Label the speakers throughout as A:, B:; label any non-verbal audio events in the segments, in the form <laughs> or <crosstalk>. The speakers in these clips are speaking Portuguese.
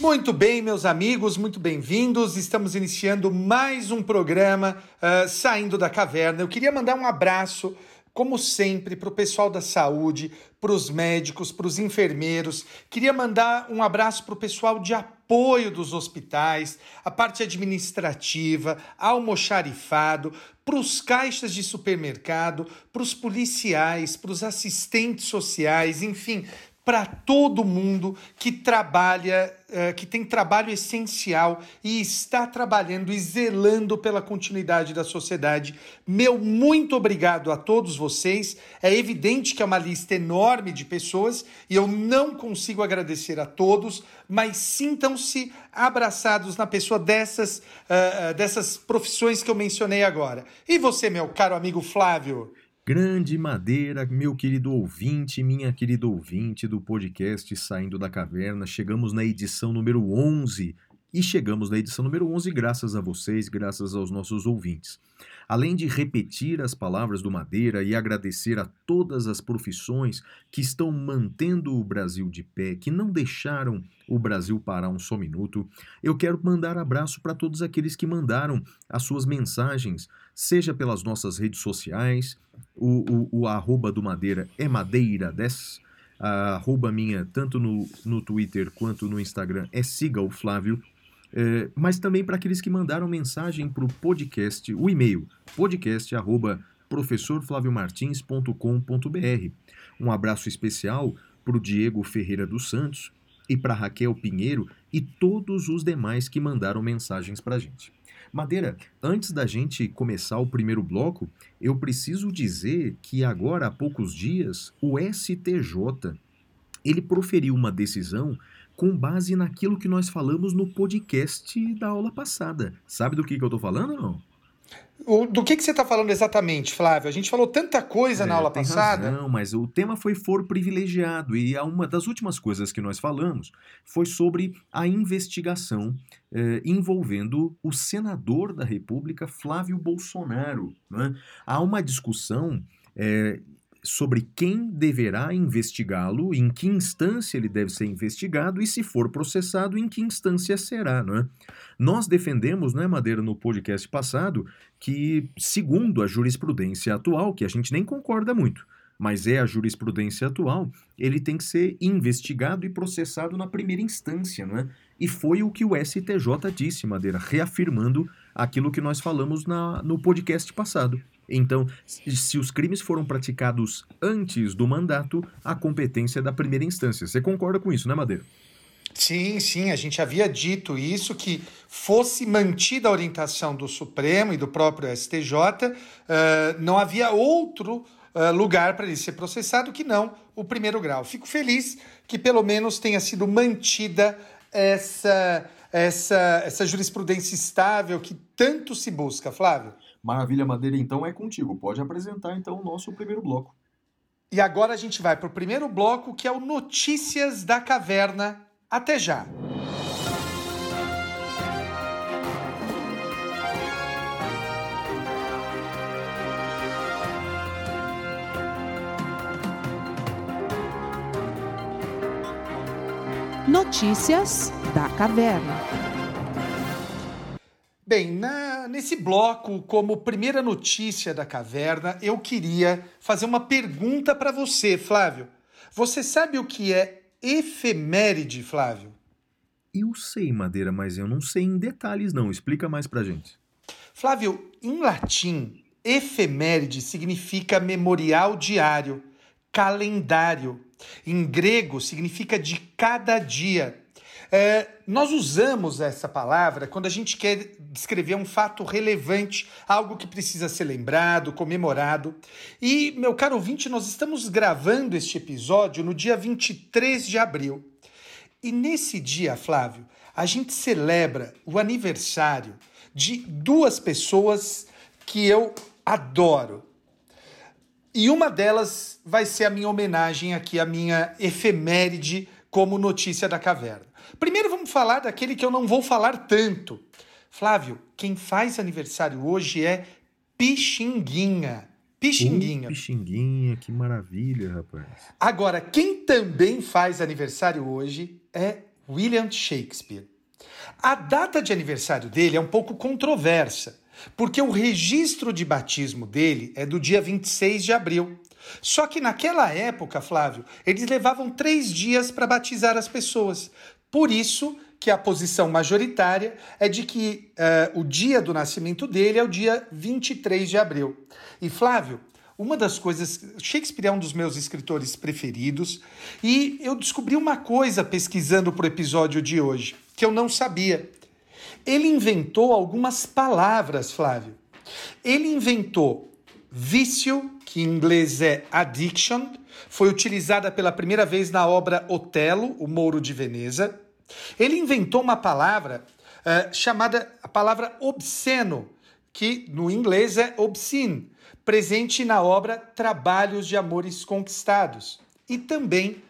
A: Muito bem, meus amigos, muito bem-vindos. Estamos iniciando mais um programa ah, Saindo da Caverna. Eu queria mandar um abraço, como sempre, para o pessoal da saúde, para os médicos, para os enfermeiros. Queria mandar um abraço para o pessoal de apoio dos hospitais, a parte administrativa, almoxarifado, para os caixas de supermercado, para os policiais, para os assistentes sociais, enfim, para todo mundo que trabalha, eh, que tem trabalho essencial e está trabalhando e zelando pela continuidade da sociedade. Meu muito obrigado a todos vocês. É evidente que é uma lista enorme de pessoas e eu não consigo agradecer a todos, mas sintam-se abraçados na pessoa dessas, ah, ah, dessas profissões que eu mencionei agora. E você, meu caro amigo Flávio?
B: Grande Madeira, meu querido ouvinte, minha querida ouvinte do podcast Saindo da Caverna, chegamos na edição número 11 e chegamos na edição número 11 graças a vocês, graças aos nossos ouvintes. Além de repetir as palavras do Madeira e agradecer a todas as profissões que estão mantendo o Brasil de pé, que não deixaram o Brasil parar um só minuto, eu quero mandar abraço para todos aqueles que mandaram as suas mensagens, seja pelas nossas redes sociais, o, o, o arroba do Madeira é Madeira10, a arroba minha, tanto no, no Twitter quanto no Instagram, é siga o Flávio, é, mas também para aqueles que mandaram mensagem para o podcast, o e-mail, podcast arroba professorflaviomartins.com.br. Um abraço especial para o Diego Ferreira dos Santos e para Raquel Pinheiro e todos os demais que mandaram mensagens para a gente. Madeira, antes da gente começar o primeiro bloco, eu preciso dizer que agora há poucos dias o STJ ele proferiu uma decisão com base naquilo que nós falamos no podcast da aula passada. Sabe do que, que eu estou falando ou não?
A: O- do que, que você está falando exatamente, Flávio? A gente falou tanta coisa na
B: É,
A: aula
B: tem
A: passada.
B: Razão, mas o tema foi foro privilegiado e uma das últimas coisas que nós falamos foi sobre a investigação eh, envolvendo o senador da República, Flávio Bolsonaro. né? Há uma discussão eh, sobre quem deverá investigá-lo, em que instância ele deve ser investigado e, se for processado, em que instância será. Não é? Nós defendemos, não é, Madeira, no podcast passado, que, segundo a jurisprudência atual, que a gente nem concorda muito, mas é a jurisprudência atual, ele tem que ser investigado e processado na primeira instância, não é? E foi o que o STJ disse, Madeira, reafirmando aquilo que nós falamos na, no podcast passado. Então, se os crimes foram praticados antes do mandato, a competência é da primeira instância. Você concorda com isso, né, Madeira?
A: Sim, sim, a gente havia dito isso, que fosse mantida a orientação do Supremo e do próprio STJ, eh, não havia outro eh, lugar para ele ser processado que não o primeiro grau. Fico feliz que pelo menos tenha sido mantida essa, essa, essa jurisprudência estável que tanto se busca, Flávio.
B: Maravilha, Madeira, então é contigo. Pode apresentar então o nosso primeiro bloco.
A: E agora a gente vai para o primeiro bloco, que é o Notícias da Caverna. Até já!
C: Notícias da Caverna.
A: Bem, na- nesse bloco, como primeira notícia da caverna, eu queria fazer uma pergunta para você, Flávio. Você sabe o que é efeméride, Flávio?
B: Eu sei, Madeira, mas eu não sei em detalhes, não. Explica mais pra gente.
A: Flávio, em latim, efeméride significa memorial diário, calendário. Em grego, significa de cada dia. É, nós usamos essa palavra quando a gente quer descrever um fato relevante, algo que precisa ser lembrado, comemorado. E, meu caro ouvinte, nós estamos gravando este episódio no dia 23 de abril. E nesse dia, Flávio, a gente celebra o aniversário de duas pessoas que eu adoro. e uma delas vai ser a minha homenagem aqui, a minha efeméride como notícia da caverna. Primeiro vamos falar daquele que eu não vou falar tanto. Flávio, quem faz aniversário hoje é Pixinguinha. Pixinguinha.
B: Uh, Pixinguinha, que maravilha, rapaz.
A: Agora, quem também faz aniversário hoje é William Shakespeare. A data de aniversário dele é um pouco controversa, porque o registro de batismo dele é do dia 26 de abril. Só que naquela época, Flávio, eles levavam três dias para batizar as pessoas. Por isso que a posição majoritária é de que uh, o dia do nascimento dele é o dia 23 de abril. E Flávio, uma das coisas. Shakespeare é um dos meus escritores preferidos, e eu descobri uma coisa pesquisando para o episódio de hoje, que eu não sabia. Ele inventou algumas palavras, Flávio. Ele inventou vício, que em inglês é addiction, foi utilizada pela primeira vez na obra Otelo, o Mouro de Veneza. Ele inventou uma palavra uh, chamada a palavra obsceno, que no inglês é obscene, presente na obra Trabalhos de Amores Conquistados. E também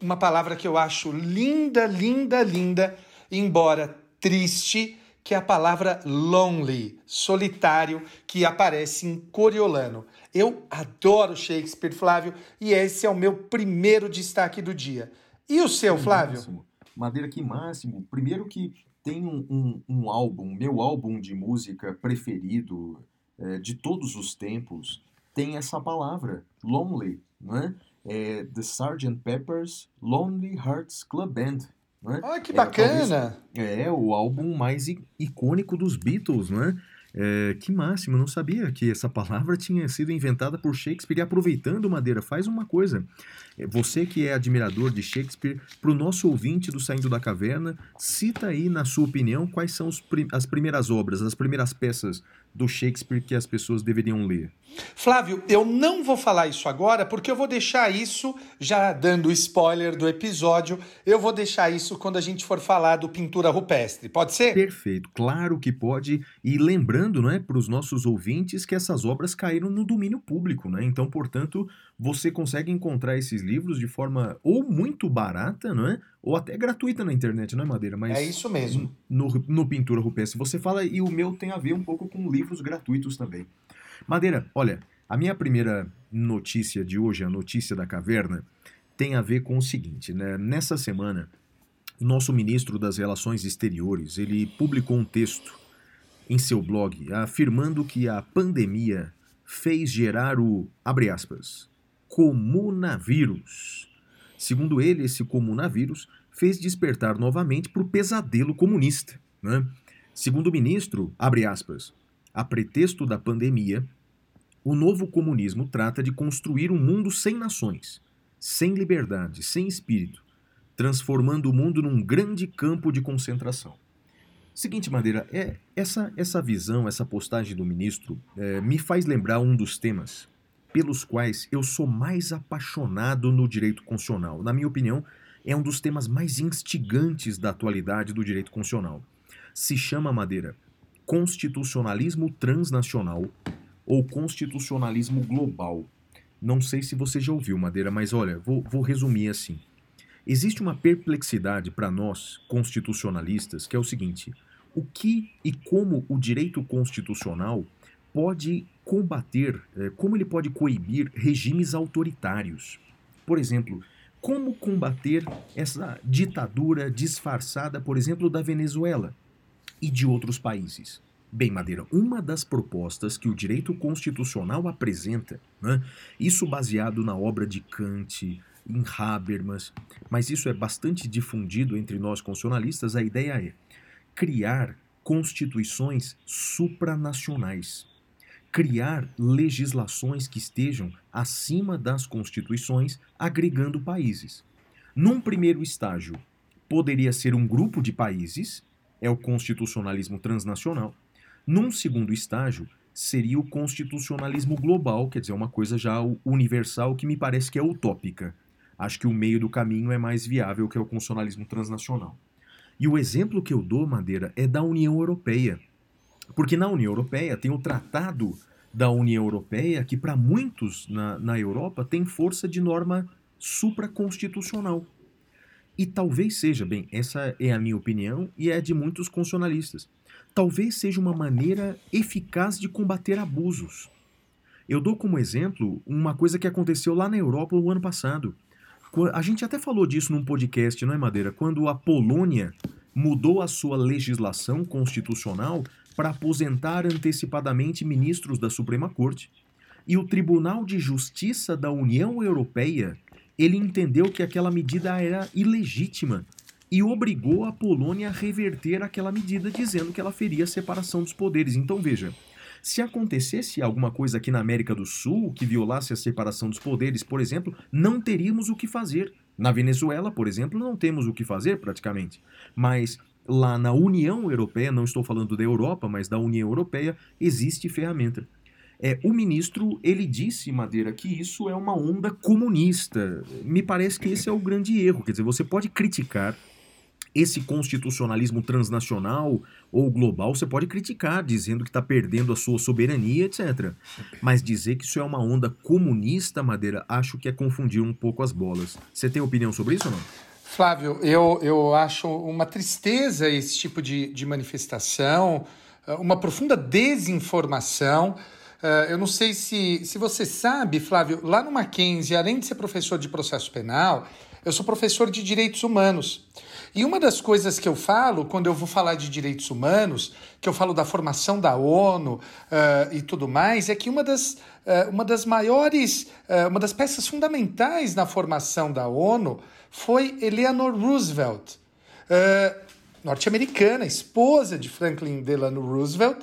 A: uma palavra que eu acho linda, linda, linda, embora triste, que é a palavra lonely, solitário, que aparece em Coriolano. Eu adoro Shakespeare, Flávio, e esse é o meu primeiro destaque do dia. E o seu, Flávio?
B: Máximo. Madeira, que máximo. Primeiro que tem um, um, um álbum, meu álbum de música preferido é, de todos os tempos, tem essa palavra, lonely, né? É The Sgt. Pepper's Lonely Hearts Club Band. Né?
A: Olha que bacana!
B: É, é, o álbum mais icônico dos Beatles, né? É, que máximo, não sabia que essa palavra tinha sido inventada por Shakespeare. E aproveitando, Madeira, faz uma coisa. Você que é admirador de Shakespeare, para o nosso ouvinte do Saindo da Caverna, cita aí, na sua opinião, quais são as primeiras obras, as primeiras peças do Shakespeare que as pessoas deveriam ler?
A: Flávio, eu não vou falar isso agora porque eu vou deixar isso, já dando spoiler do episódio, eu vou deixar isso quando a gente for falar do pintura rupestre. Pode ser?
B: Perfeito, claro que pode. E lembrando, não é, para os nossos ouvintes que essas obras caíram no domínio público, né? Então, portanto, você consegue encontrar esses livros de forma ou muito barata, não é? Ou até gratuita na internet, não é, Madeira?
A: Mas é isso mesmo.
B: No, no Pintura Rupestre. Você fala, e o meu tem a ver um pouco com livros gratuitos também. Madeira, olha, a minha primeira notícia de hoje, a notícia da caverna, tem a ver com o seguinte, né? Nessa semana, o nosso ministro das Relações Exteriores, ele publicou um texto em seu blog afirmando que a pandemia fez gerar o, aspas, comunavírus. Segundo ele, esse comunavírus fez despertar novamente para o pesadelo comunista. Né? Segundo o ministro, abre aspas, a pretexto da pandemia, o novo comunismo trata de construir um mundo sem nações, sem liberdade, sem espírito, transformando o mundo num grande campo de concentração. Seguinte, Madeira, é, essa, essa visão, essa postagem do ministro é, me faz lembrar um dos temas pelos quais eu sou mais apaixonado no direito constitucional. Na minha opinião, é um dos temas mais instigantes da atualidade do direito constitucional. Se chama, Madeira, constitucionalismo transnacional ou constitucionalismo global. Não sei se você já ouviu, Madeira, mas olha, vou, vou resumir assim. Existe uma perplexidade para nós, constitucionalistas, que é o seguinte: o que e como o direito constitucional pode combater, é, como ele pode coibir regimes autoritários. Por exemplo, como combater essa ditadura disfarçada, por exemplo, da Venezuela e de outros países. Bem, Madeira, uma das propostas que o direito constitucional apresenta, né, isso baseado na obra de Kant, em Habermas, mas isso é bastante difundido entre nós constitucionalistas, a ideia é criar constituições supranacionais criar legislações que estejam acima das constituições, agregando países. Num primeiro estágio, poderia ser um grupo de países, é o constitucionalismo transnacional. Num segundo estágio, seria o constitucionalismo global, quer dizer, uma coisa já universal que me parece que é utópica. Acho que o meio do caminho é mais viável que é o constitucionalismo transnacional. E o exemplo que eu dou, Madeira, é da União Europeia. Porque na União Europeia tem o Tratado da União Europeia que, para muitos na, na Europa, tem força de norma supraconstitucional. E talvez seja, bem, essa é a minha opinião e é de muitos constitucionalistas, talvez seja uma maneira eficaz de combater abusos. Eu dou como exemplo uma coisa que aconteceu lá na Europa no ano passado. A gente até falou disso num podcast, não é, Madeira? Quando a Polônia mudou a sua legislação constitucional para aposentar antecipadamente ministros da Suprema Corte. E o Tribunal de Justiça da União Europeia, ele entendeu que aquela medida era ilegítima e obrigou a Polônia a reverter aquela medida dizendo que ela feria a separação dos poderes. Então veja, se acontecesse alguma coisa aqui na América do Sul que violasse a separação dos poderes, por exemplo, não teríamos o que fazer. Na Venezuela, por exemplo, não temos o que fazer praticamente. Mas lá na União Europeia, não estou falando da Europa, mas da União Europeia, existe ferramenta. É, o ministro ele disse, Madeira, que isso é uma onda comunista. Me parece que esse é o grande erro. Quer dizer, você pode criticar esse constitucionalismo transnacional ou global você pode criticar, dizendo que está perdendo a sua soberania, etc. Mas dizer que isso é uma onda comunista, Madeira, acho que é confundir um pouco as bolas. Você tem opinião sobre isso ou não?
A: Flávio, eu, eu acho uma tristeza esse tipo de, de manifestação, uma profunda desinformação. Uh, eu não sei se, se você sabe, Flávio, lá no Mackenzie, além de ser professor de processo penal, eu sou professor de direitos humanos. E uma das coisas que eu falo, quando eu vou falar de direitos humanos, que eu falo da formação da ONU uh, e tudo mais, é que uma das, uh, uma das maiores, uh, uma das peças fundamentais na formação da ONU foi Eleanor Roosevelt, norte-americana, esposa de Franklin Delano Roosevelt,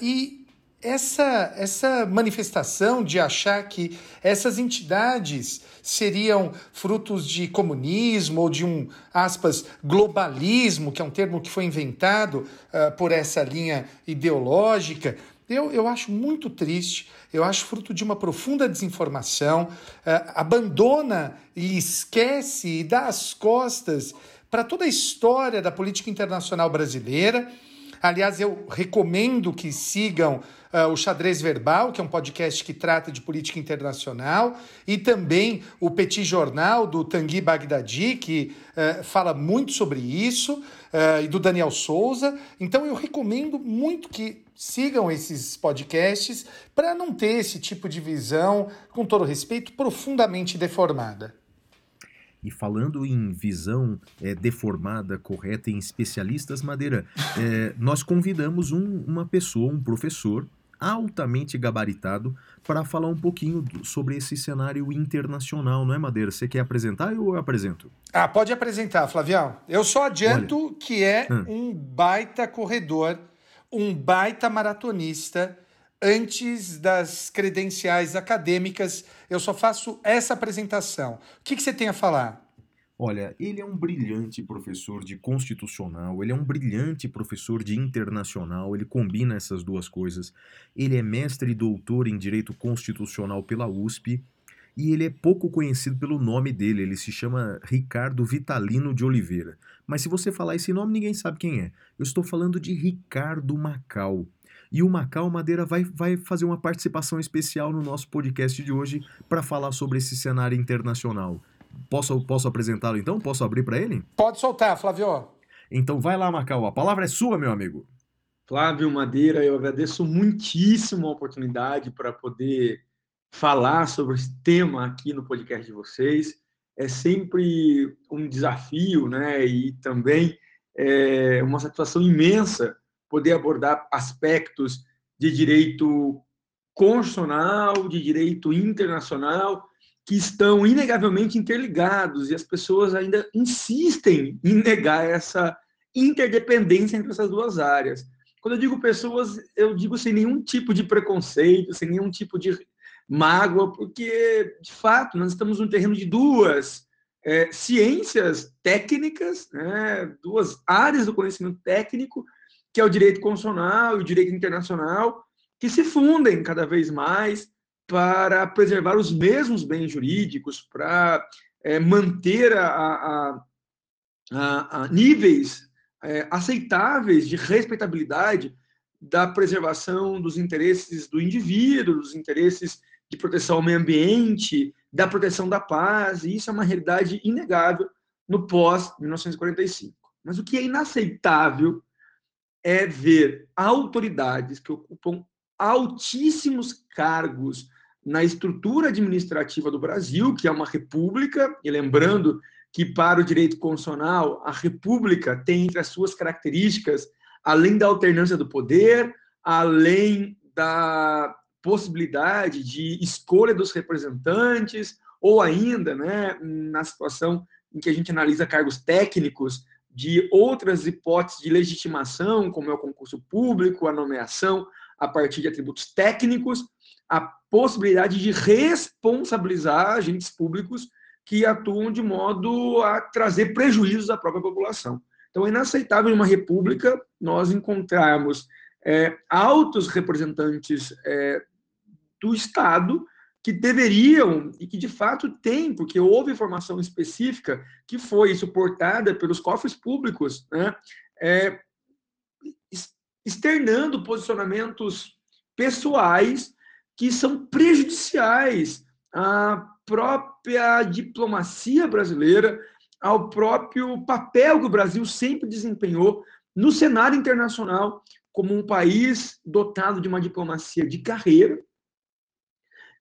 A: e essa, essa manifestação de achar que essas entidades seriam frutos de comunismo ou de um, aspas, globalismo, que é um termo que foi inventado uh, por essa linha ideológica, eu, eu acho muito triste, eu acho fruto de uma profunda desinformação, uh, abandona e esquece e dá as costas para toda a história da política internacional brasileira. Aliás, eu recomendo que sigam uh, o Xadrez Verbal, que é um podcast que trata de política internacional, e também o Petit Jornal do Tanguy Bagdadi, que uh, fala muito sobre isso, uh, e do Daniel Souza. Então eu recomendo muito que sigam esses podcasts para não ter esse tipo de visão, com todo respeito, profundamente deformada.
B: E falando em visão é, deformada, correta em especialistas, Madeira, é, nós convidamos um, uma pessoa, um professor, altamente gabaritado para falar um pouquinho sobre esse cenário internacional, não é, Madeira? Você quer apresentar ou eu apresento?
A: Ah, pode apresentar, Flavião. Eu só adianto Olha. que é hum. um baita corredor, um baita maratonista. Antes das credenciais acadêmicas, eu só faço essa apresentação. O que, que você tem a falar?
B: Olha, ele é um brilhante professor de constitucional, ele é um brilhante professor de internacional, ele combina essas duas coisas. Ele é mestre e doutor em direito constitucional pela USP e ele é pouco conhecido pelo nome dele, ele se chama Ricardo Vitalino de Oliveira. Mas se você falar esse nome, ninguém sabe quem é. Eu estou falando de Ricardo Macau. E o Macau Madeira vai, vai fazer uma participação especial no nosso podcast de hoje para falar sobre esse cenário internacional. Posso, posso apresentá-lo então? Posso abrir para ele?
A: Pode soltar, Flávio.
B: Então vai lá, Macau. A palavra é sua, meu amigo.
D: Flávio Madeira, eu agradeço muitíssimo a oportunidade para poder falar sobre esse tema aqui no podcast de vocês. É sempre um desafio, né? E também é uma satisfação imensa poder abordar aspectos de direito constitucional, de direito internacional que estão inegavelmente interligados e as pessoas ainda insistem em negar essa interdependência entre essas duas áreas. Quando eu digo pessoas, eu digo sem nenhum tipo de preconceito, sem nenhum tipo de mágoa, porque, de fato, nós estamos no terreno de duas é, ciências técnicas, né, duas áreas do conhecimento técnico, que é o direito constitucional e o direito internacional, que se fundem cada vez mais para preservar os mesmos bens jurídicos, para é, manter a, a, a, a níveis é, aceitáveis de respeitabilidade da preservação dos interesses do indivíduo, dos interesses de proteção ao meio ambiente, da proteção da paz, e isso é uma realidade inegável no pós-1945. Mas o que é inaceitável é ver autoridades que ocupam altíssimos cargos na estrutura administrativa do Brasil, que é uma república, e lembrando que para o direito constitucional, a república tem entre as suas características, além da alternância do poder, além da possibilidade de escolha dos representantes, ou ainda, né, na situação em que a gente analisa cargos técnicos, de outras hipóteses de legitimação, como é o concurso público, a nomeação a partir de atributos técnicos, a possibilidade de responsabilizar agentes públicos que atuam de modo a trazer prejuízos à própria população. Então, é inaceitável em uma república nós encontrarmos é, altos representantes é, do Estado que deveriam e que de fato têm, porque houve informação específica que foi suportada pelos cofres públicos, né, é, externando posicionamentos pessoais que são prejudiciais à própria diplomacia brasileira, ao próprio papel que o Brasil sempre desempenhou no cenário internacional como um país dotado de uma diplomacia de carreira,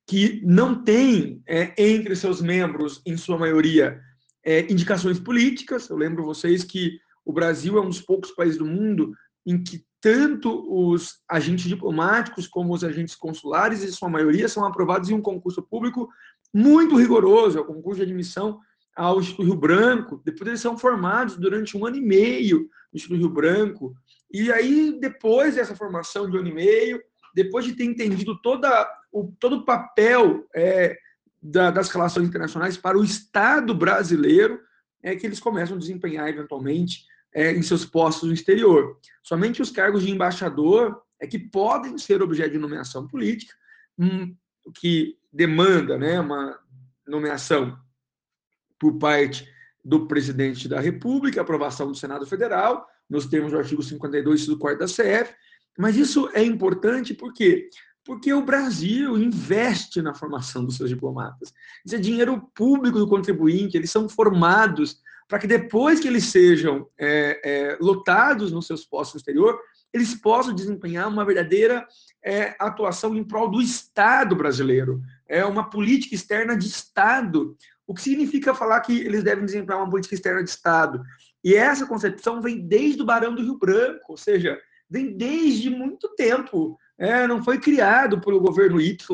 D: que não tem é, entre seus membros, em sua maioria, é, indicações políticas. Eu lembro vocês que o Brasil é um dos poucos países do mundo em que tanto os agentes diplomáticos como os agentes consulares, em sua maioria, são aprovados em um concurso público muito rigoroso, é o concurso de admissão ao Instituto Rio Branco. Depois eles são formados durante um ano e meio no Instituto Rio Branco. E aí, depois dessa formação de um ano e meio, depois de ter entendido toda o, todo o papel é, da, das relações internacionais para o Estado brasileiro, é que eles começam a desempenhar eventualmente é, em seus postos no exterior. Somente os cargos de embaixador é que podem ser objeto de nomeação política, hum, que demanda né, uma nomeação por parte do presidente da República, aprovação do Senado Federal, nos termos do artigo 52 do 4 da CF, mas isso é importante porque porque o Brasil investe na formação dos seus diplomatas. Isso é dinheiro público do contribuinte, eles são formados para que depois que eles sejam é, é, lotados nos seus postos no exterior, eles possam desempenhar uma verdadeira é, atuação em prol do Estado brasileiro. É uma política externa de Estado. O que significa falar que eles devem desempenhar uma política externa de Estado? E essa concepção vem desde o Barão do Rio Branco, ou seja, vem desde muito tempo. É, não foi criado pelo governo YX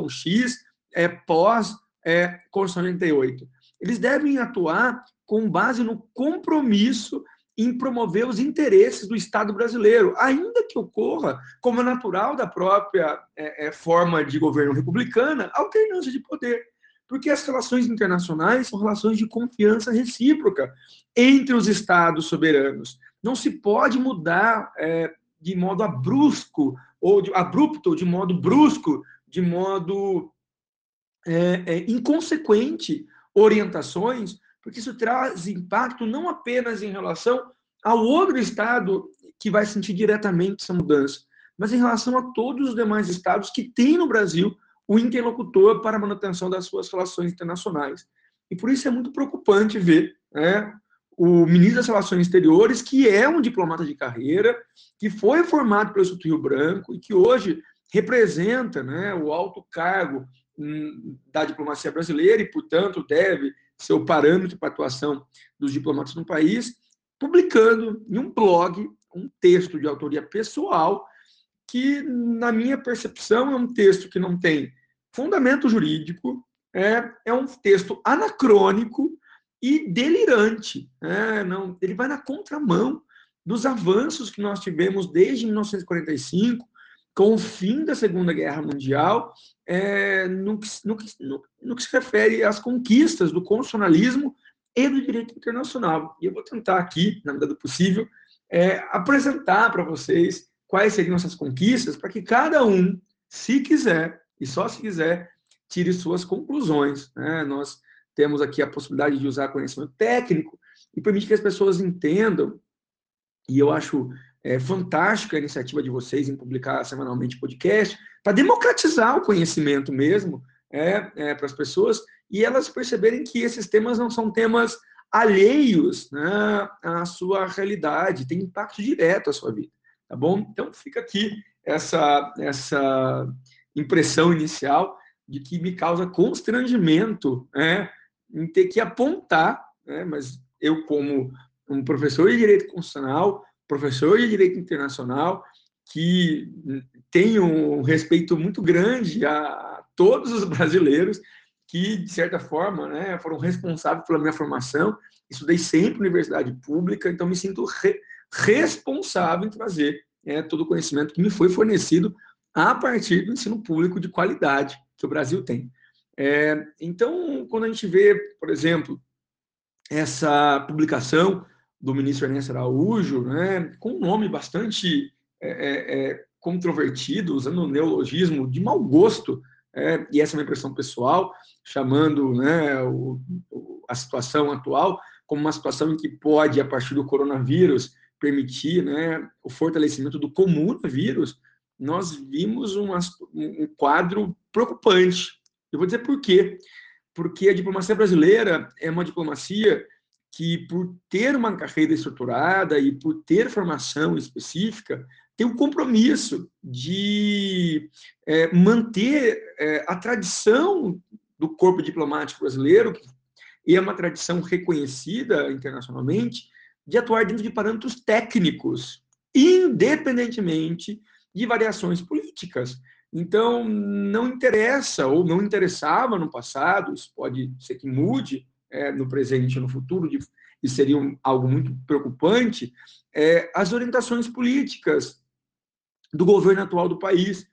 D: é, pós é, Constituição 88. Eles devem atuar com base no compromisso em promover os interesses do Estado brasileiro, ainda que ocorra, como é natural da própria é, é, forma de governo republicana, alternância de poder. Porque as relações internacionais são relações de confiança recíproca entre os Estados soberanos. Não se pode mudar é, de modo abrupto, ou de, abrupto, de modo brusco, de modo é, é, inconsequente orientações, porque isso traz impacto não apenas em relação ao outro Estado que vai sentir diretamente essa mudança, mas em relação a todos os demais Estados que têm no Brasil o interlocutor para a manutenção das suas relações internacionais. E por isso é muito preocupante ver né, o ministro das Relações Exteriores, que é um diplomata de carreira, que foi formado pelo Instituto Rio Branco e que hoje representa né, o alto cargo hum, da diplomacia brasileira e, portanto, deve ser o parâmetro para a atuação dos diplomatas no país, publicando em um blog um texto de autoria pessoal que, na minha percepção, é um texto que não tem fundamento jurídico, é, é um texto anacrônico, e delirante. Né? Não, ele vai na contramão dos avanços que nós tivemos desde 1945, com o fim da Segunda Guerra Mundial, é, no, que, no, no, no, que, se refere às conquistas do constitucionalismo e do direito internacional. E eu vou tentar aqui, na medida do possível, é, apresentar para vocês quais seriam essas conquistas, para que cada um, se quiser, e só se quiser, tire suas conclusões. Né? Nós temos aqui a possibilidade de usar conhecimento técnico e permite que as pessoas entendam, e eu acho é fantástica a iniciativa de vocês em publicar semanalmente podcast, para democratizar o conhecimento mesmo é, é, para as pessoas e elas perceberem que esses temas não são temas alheios né, à sua realidade, tem impacto direto à sua vida, tá bom? Então fica aqui essa, essa impressão inicial de que me causa constrangimento né, em ter que apontar, né, mas eu como um professor de direito constitucional, professor de direito internacional, que tenho um respeito muito grande a todos os brasileiros que, de certa forma, né, foram responsáveis pela minha formação. Estudei sempre universidade pública, então me sinto re responsável em trazer né, todo o conhecimento que me foi fornecido a partir do ensino público de qualidade que o Brasil tem. É, então, quando a gente vê, por exemplo, essa publicação do ministro Ernesto Araújo, né, com um nome bastante é, é, é, controvertido, usando um neologismo de mau gosto, é, e essa é uma impressão pessoal, chamando né, o, a situação atual como uma situação em que pode, a partir do coronavírus, permitir né, o fortalecimento do comunavírus, nós vimos um, quadro preocupante. Eu vou dizer por quê. Porque a diplomacia brasileira é uma diplomacia que, por ter uma carreira estruturada e por ter formação específica, tem um compromisso de é, manter é, a tradição do corpo diplomático brasileiro, e é uma tradição reconhecida internacionalmente, de atuar dentro de parâmetros técnicos, independentemente de variações políticas. Então, não interessa, ou não interessava no passado, isso pode ser que mude, é, no presente e no futuro, de, e seria um, algo muito preocupante, é, as orientações políticas do governo atual do país.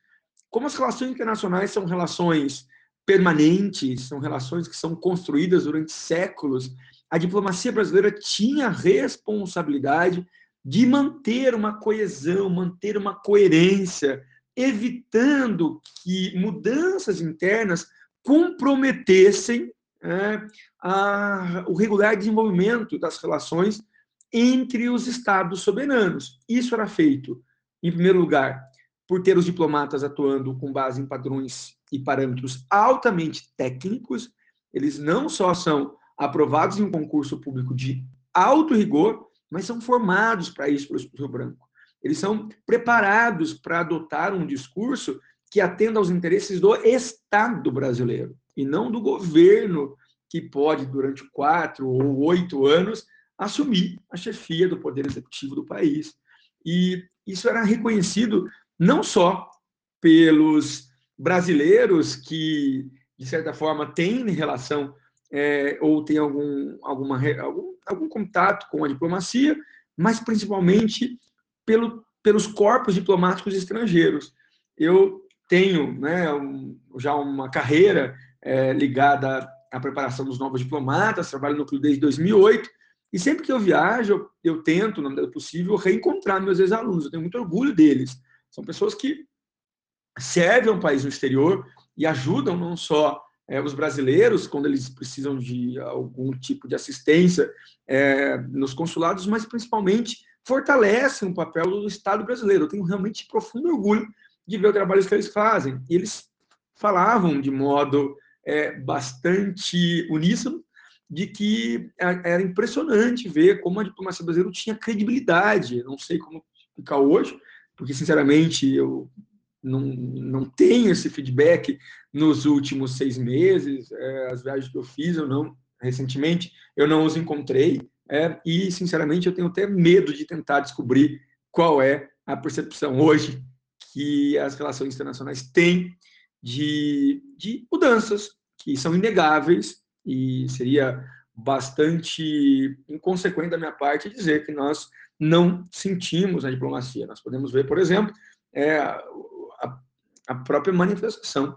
D: Como as relações internacionais são relações permanentes, são relações que são construídas durante séculos, a diplomacia brasileira tinha responsabilidade de manter uma coesão, manter uma coerência, evitando que mudanças internas comprometessem é, a, o regular desenvolvimento das relações entre os estados soberanos. Isso era feito, em primeiro lugar, por ter os diplomatas atuando com base em padrões e parâmetros altamente técnicos. Eles não só são aprovados em um concurso público de alto rigor, mas são formados para isso pelo Rio Branco. Eles são preparados para adotar um discurso que atenda aos interesses do Estado brasileiro e não do governo que pode, durante quatro ou oito anos, assumir a chefia do poder executivo do país. E isso era reconhecido não só pelos brasileiros que, de certa forma, têm relação é, ou têm algum, alguma, algum, algum contato com a diplomacia, mas principalmente pelo, pelos corpos diplomáticos estrangeiros. Eu tenho né, um, já uma carreira é, ligada à preparação dos novos diplomatas, trabalho no clube desde 2008, e sempre que eu viajo, eu, tento, na medida possível, reencontrar meus ex-alunos. Eu tenho muito orgulho deles. São pessoas que servem ao país no exterior e ajudam não só os brasileiros quando eles precisam de algum tipo de assistência é, nos consulados, mas principalmente fortalecem o papel do Estado brasileiro. Eu tenho realmente profundo orgulho de ver o trabalho que eles fazem. E eles falavam de modo é, bastante uníssono de que era impressionante ver como a diplomacia brasileira tinha credibilidade. não sei como ficar hoje, porque, sinceramente, eu não, não tenho esse feedback nos últimos seis meses. É, as viagens que eu fiz, eu não, recentemente, eu não os encontrei. É, e, sinceramente, eu tenho até medo de tentar descobrir qual é a percepção hoje que as relações internacionais têm de, de mudanças que são inegáveis e seria bastante inconsequente da minha parte dizer que nós não sentimos a diplomacia. Nós podemos ver, por exemplo, é, a, própria manifestação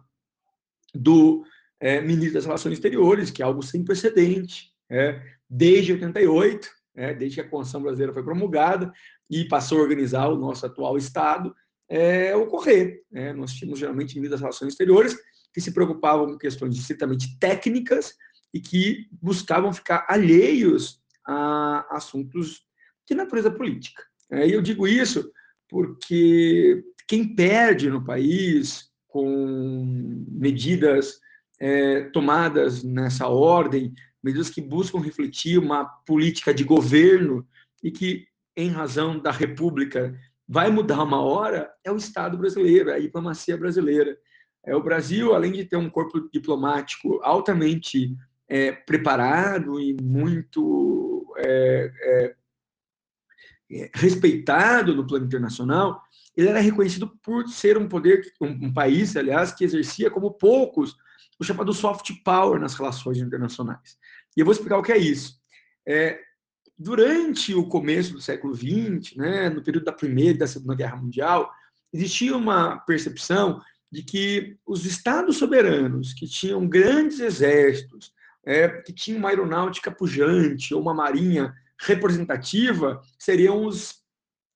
D: do é, ministro das Relações Exteriores, que é algo sem precedente, é, desde 88, é, desde que a Constituição Brasileira foi promulgada e passou a organizar o nosso atual Estado, é, ocorrer. Né? Nós tínhamos geralmente ministros das Relações Exteriores que se preocupavam com questões estritamente técnicas e que buscavam ficar alheios a assuntos de natureza política. É, e eu digo isso porque quem perde no país com medidas é, tomadas nessa ordem, medidas que buscam refletir uma política de governo e que, em razão da República, vai mudar uma hora, é o Estado brasileiro, é a diplomacia brasileira. É o Brasil, além de ter um corpo diplomático altamente é, preparado e muito é, é, é respeitado no plano internacional, ele era reconhecido por ser um poder, um, um país, aliás, que exercia como poucos o chamado soft power nas relações internacionais. E eu vou explicar o que é isso. É, durante o começo do século XX, né, no período da Primeira e da Segunda Guerra Mundial, existia uma percepção de que os estados soberanos, que tinham grandes exércitos, é, que tinham uma aeronáutica pujante ou uma marinha representativa, seriam os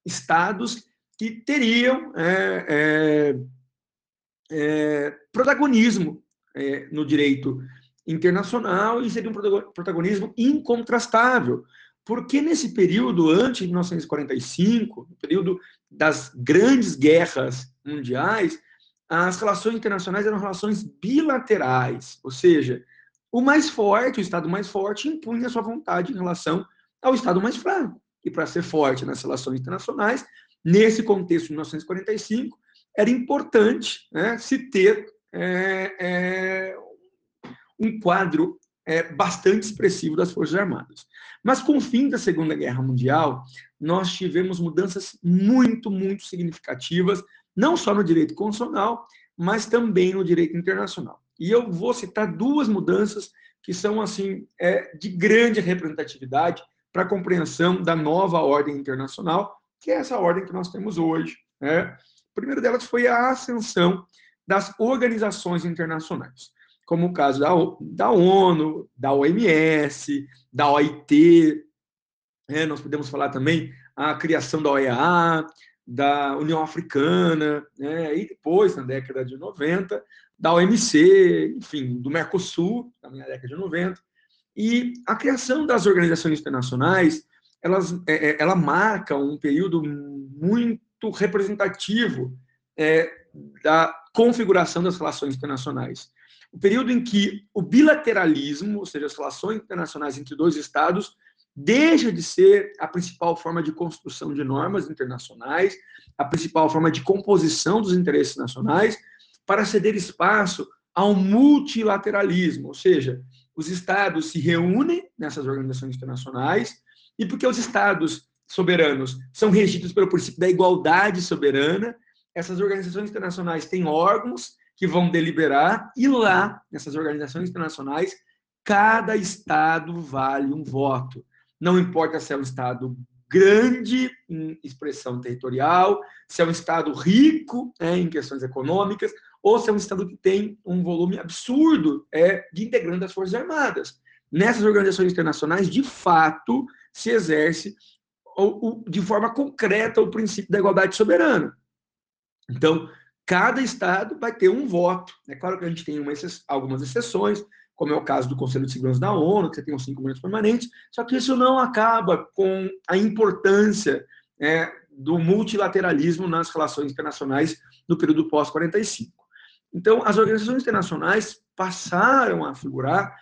D: estados que teriam é, é, é protagonismo é, no direito internacional e seria um protagonismo incontrastável. Porque nesse período, antes de 1945, no período das grandes guerras mundiais, as relações internacionais eram relações bilaterais, ou seja, o mais forte, o Estado mais forte, impunha sua vontade em relação ao Estado mais fraco. E para ser forte nas relações internacionais, nesse contexto de 1945, era importante né, se ter é, é, um quadro é, bastante expressivo das Forças Armadas. Mas com o fim da Segunda Guerra Mundial, nós tivemos mudanças muito, muito significativas, não só no direito constitucional, mas também no direito internacional. E eu vou citar duas mudanças que são assim é, de grande representatividade para a compreensão da nova ordem internacional, que é essa ordem que nós temos hoje. Né? Delas foi a ascensão das organizações internacionais, como o caso da, da ONU, da OMS, da OIT, né? nós podemos falar também a criação da OEA, da União Africana, né? e depois, na década de 90, da OMC, enfim, do Mercosul, na década de 90. E a criação das organizações internacionais, elas, é, é ela marca um período muito representativo é, da configuração das relações internacionais. O período em que o bilateralismo, ou seja, as relações internacionais entre dois estados, deixa de ser a principal forma de construção de normas internacionais, a principal forma de composição dos interesses nacionais, para ceder espaço ao multilateralismo, ou seja, os estados se reúnem nessas organizações internacionais e porque os estados soberanos são regidos pelo princípio da igualdade soberana, essas organizações internacionais têm órgãos que vão deliberar, e lá, nessas organizações internacionais, cada Estado vale um voto. Não importa se é um Estado grande em expressão territorial, se é um Estado rico né, em questões econômicas, ou se é um Estado que tem um volume absurdo é, de integrantes das Forças Armadas. Nessas organizações internacionais, de fato, se exerce de forma concreta o princípio da igualdade soberana. Então, cada estado vai ter um voto. É claro que a gente tem uma, algumas exceções, como é o caso do Conselho de Segurança da ONU, que você tem os cinco membros permanentes, só que isso não acaba com a importância é, do multilateralismo nas relações internacionais no período pós-45. Então, as organizações internacionais passaram a figurar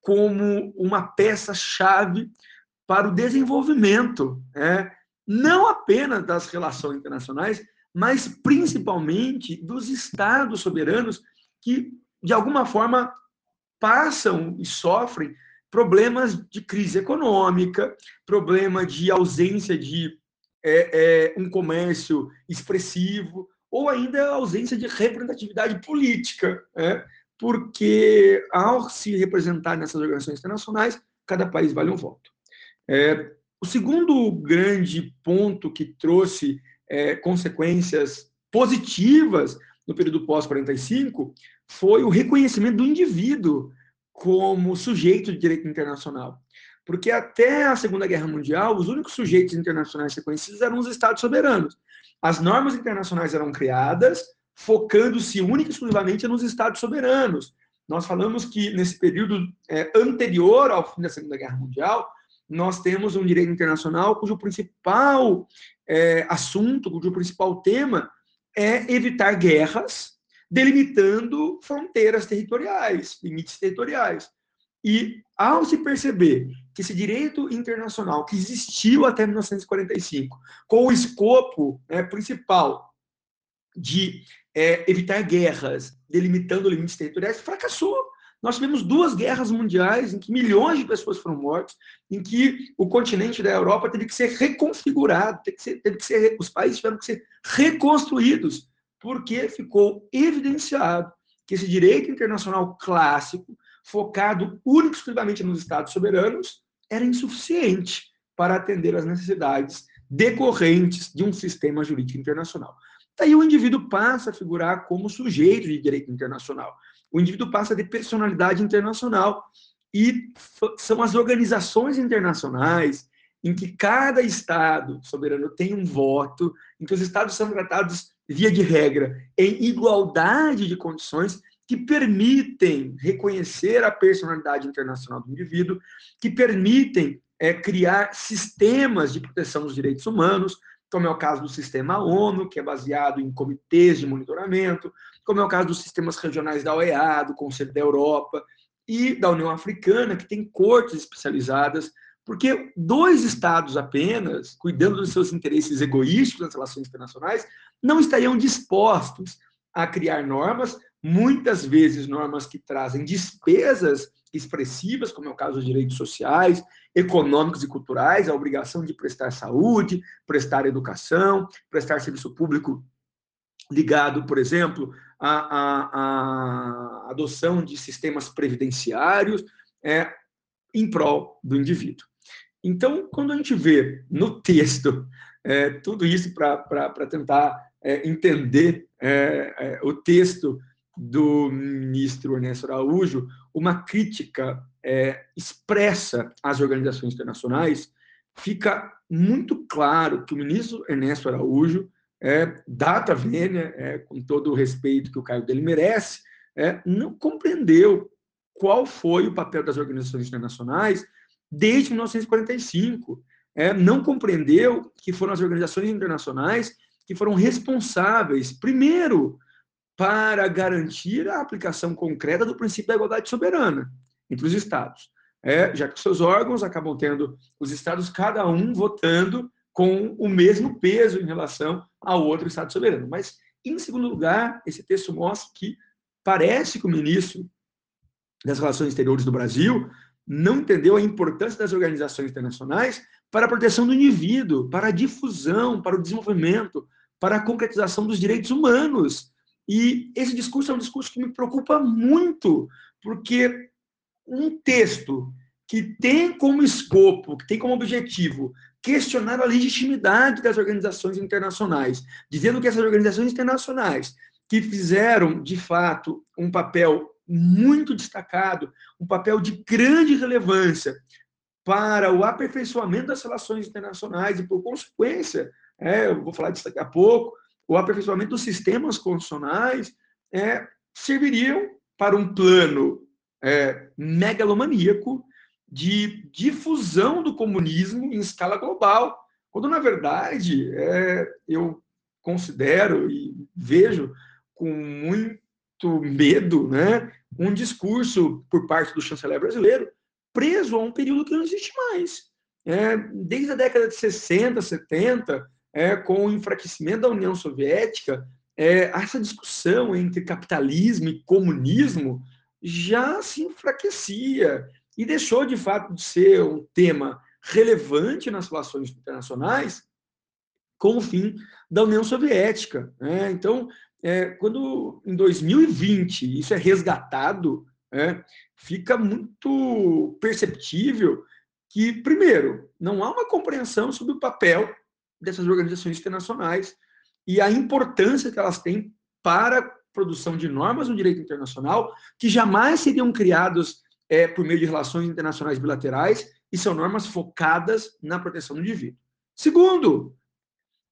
D: como uma peça-chave para o desenvolvimento, é, não apenas das relações internacionais, mas principalmente dos estados soberanos que, de alguma forma, passam e sofrem problemas de crise econômica, problema de ausência de é, é, um comércio expressivo, ou ainda ausência de representatividade política, né? porque ao se representar nessas organizações internacionais, cada país vale um voto. É, o segundo grande ponto que trouxe é, consequências positivas no período pós-45 foi o reconhecimento do indivíduo como sujeito de direito internacional. Porque até a Segunda Guerra Mundial, os únicos sujeitos internacionais reconhecidos eram os estados soberanos. As normas internacionais eram criadas focando-se única e exclusivamente nos estados soberanos. Nós falamos que nesse período é, anterior ao fim da Segunda Guerra Mundial, nós temos um direito internacional cujo principal é, assunto, cujo principal tema é evitar guerras, delimitando fronteiras territoriais, limites territoriais. E ao se perceber que esse direito internacional que existiu até 1945, com o escopo né, principal de é, evitar guerras, delimitando limites territoriais, fracassou. Nós tivemos duas guerras mundiais em que milhões de pessoas foram mortas, em que o continente da Europa teve que ser reconfigurado, teve que ser, teve que ser, os países tiveram que ser reconstruídos, porque ficou evidenciado que esse direito internacional clássico, focado único exclusivamente nos estados soberanos, era insuficiente para atender às necessidades decorrentes de um sistema jurídico internacional. Daí o indivíduo passa a figurar como sujeito de direito internacional. O indivíduo passa ter personalidade internacional. E são as organizações internacionais em que cada Estado soberano tem um voto, em que os Estados são tratados, via de regra, em igualdade de condições, que permitem reconhecer a personalidade internacional do indivíduo, que permitem é, criar sistemas de proteção dos direitos humanos, como é o caso do sistema ONU, que é baseado em comitês de monitoramento, como é o caso dos sistemas regionais da OEA, do Conselho da Europa e da União Africana, que tem cortes especializadas, porque dois estados apenas, cuidando dos seus interesses egoísticos nas relações internacionais, não estariam dispostos a criar normas, muitas vezes normas que trazem despesas expressivas, como é o caso dos direitos sociais, econômicos e culturais, a obrigação de prestar saúde, prestar educação, prestar serviço público ligado, por exemplo, à, à, à adoção de sistemas previdenciários é, em prol do indivíduo. Então, quando a gente vê no texto é, tudo isso para tentar é, entender é, é, o texto do ministro Ernesto Araújo, uma crítica é, expressa às organizações internacionais, fica muito claro que o ministro Ernesto Araújo, é, data vênia, é, com todo o respeito que o cargo dele merece, é, não compreendeu qual foi o papel das organizações internacionais desde 1945. É, não compreendeu que foram as organizações internacionais que foram responsáveis, primeiro, para garantir a aplicação concreta do princípio da igualdade soberana entre os estados. É, já que seus órgãos acabam tendo os estados, cada um votando com o mesmo peso em relação ao outro estado soberano. Mas, em segundo lugar, esse texto mostra que parece que o ministro das Relações Exteriores do Brasil não entendeu a importância das organizações internacionais para a proteção do indivíduo, para a difusão, para o desenvolvimento, para a concretização dos direitos humanos. E esse discurso é um discurso que me preocupa muito, porque um texto que tem como escopo, que tem como objetivo questionar a legitimidade das organizações internacionais, dizendo que essas organizações internacionais que fizeram, de fato, um papel muito destacado, um papel de grande relevância para o aperfeiçoamento das relações internacionais e, por consequência, é, eu vou falar disso daqui a pouco, o aperfeiçoamento dos sistemas constitucionais é, serviriam para um plano é, megalomaníaco de difusão do comunismo em escala global, quando, na verdade, é, eu considero e vejo com muito medo né, um discurso por parte do chanceler brasileiro preso a um período que não existe mais. É, desde a década de 60, 70, é, com o enfraquecimento da União Soviética, é, essa discussão entre capitalismo e comunismo já se enfraquecia e deixou de fato de ser um tema relevante nas relações internacionais com o fim da União Soviética. Né? Então, é, quando em 2020 isso é resgatado, é, fica muito perceptível que, primeiro, não há uma compreensão sobre o papel dessas organizações internacionais e a importância que elas têm para produção de normas no direito internacional que jamais seriam criados é, por meio de relações internacionais bilaterais e são normas focadas na proteção do indivíduo. Segundo,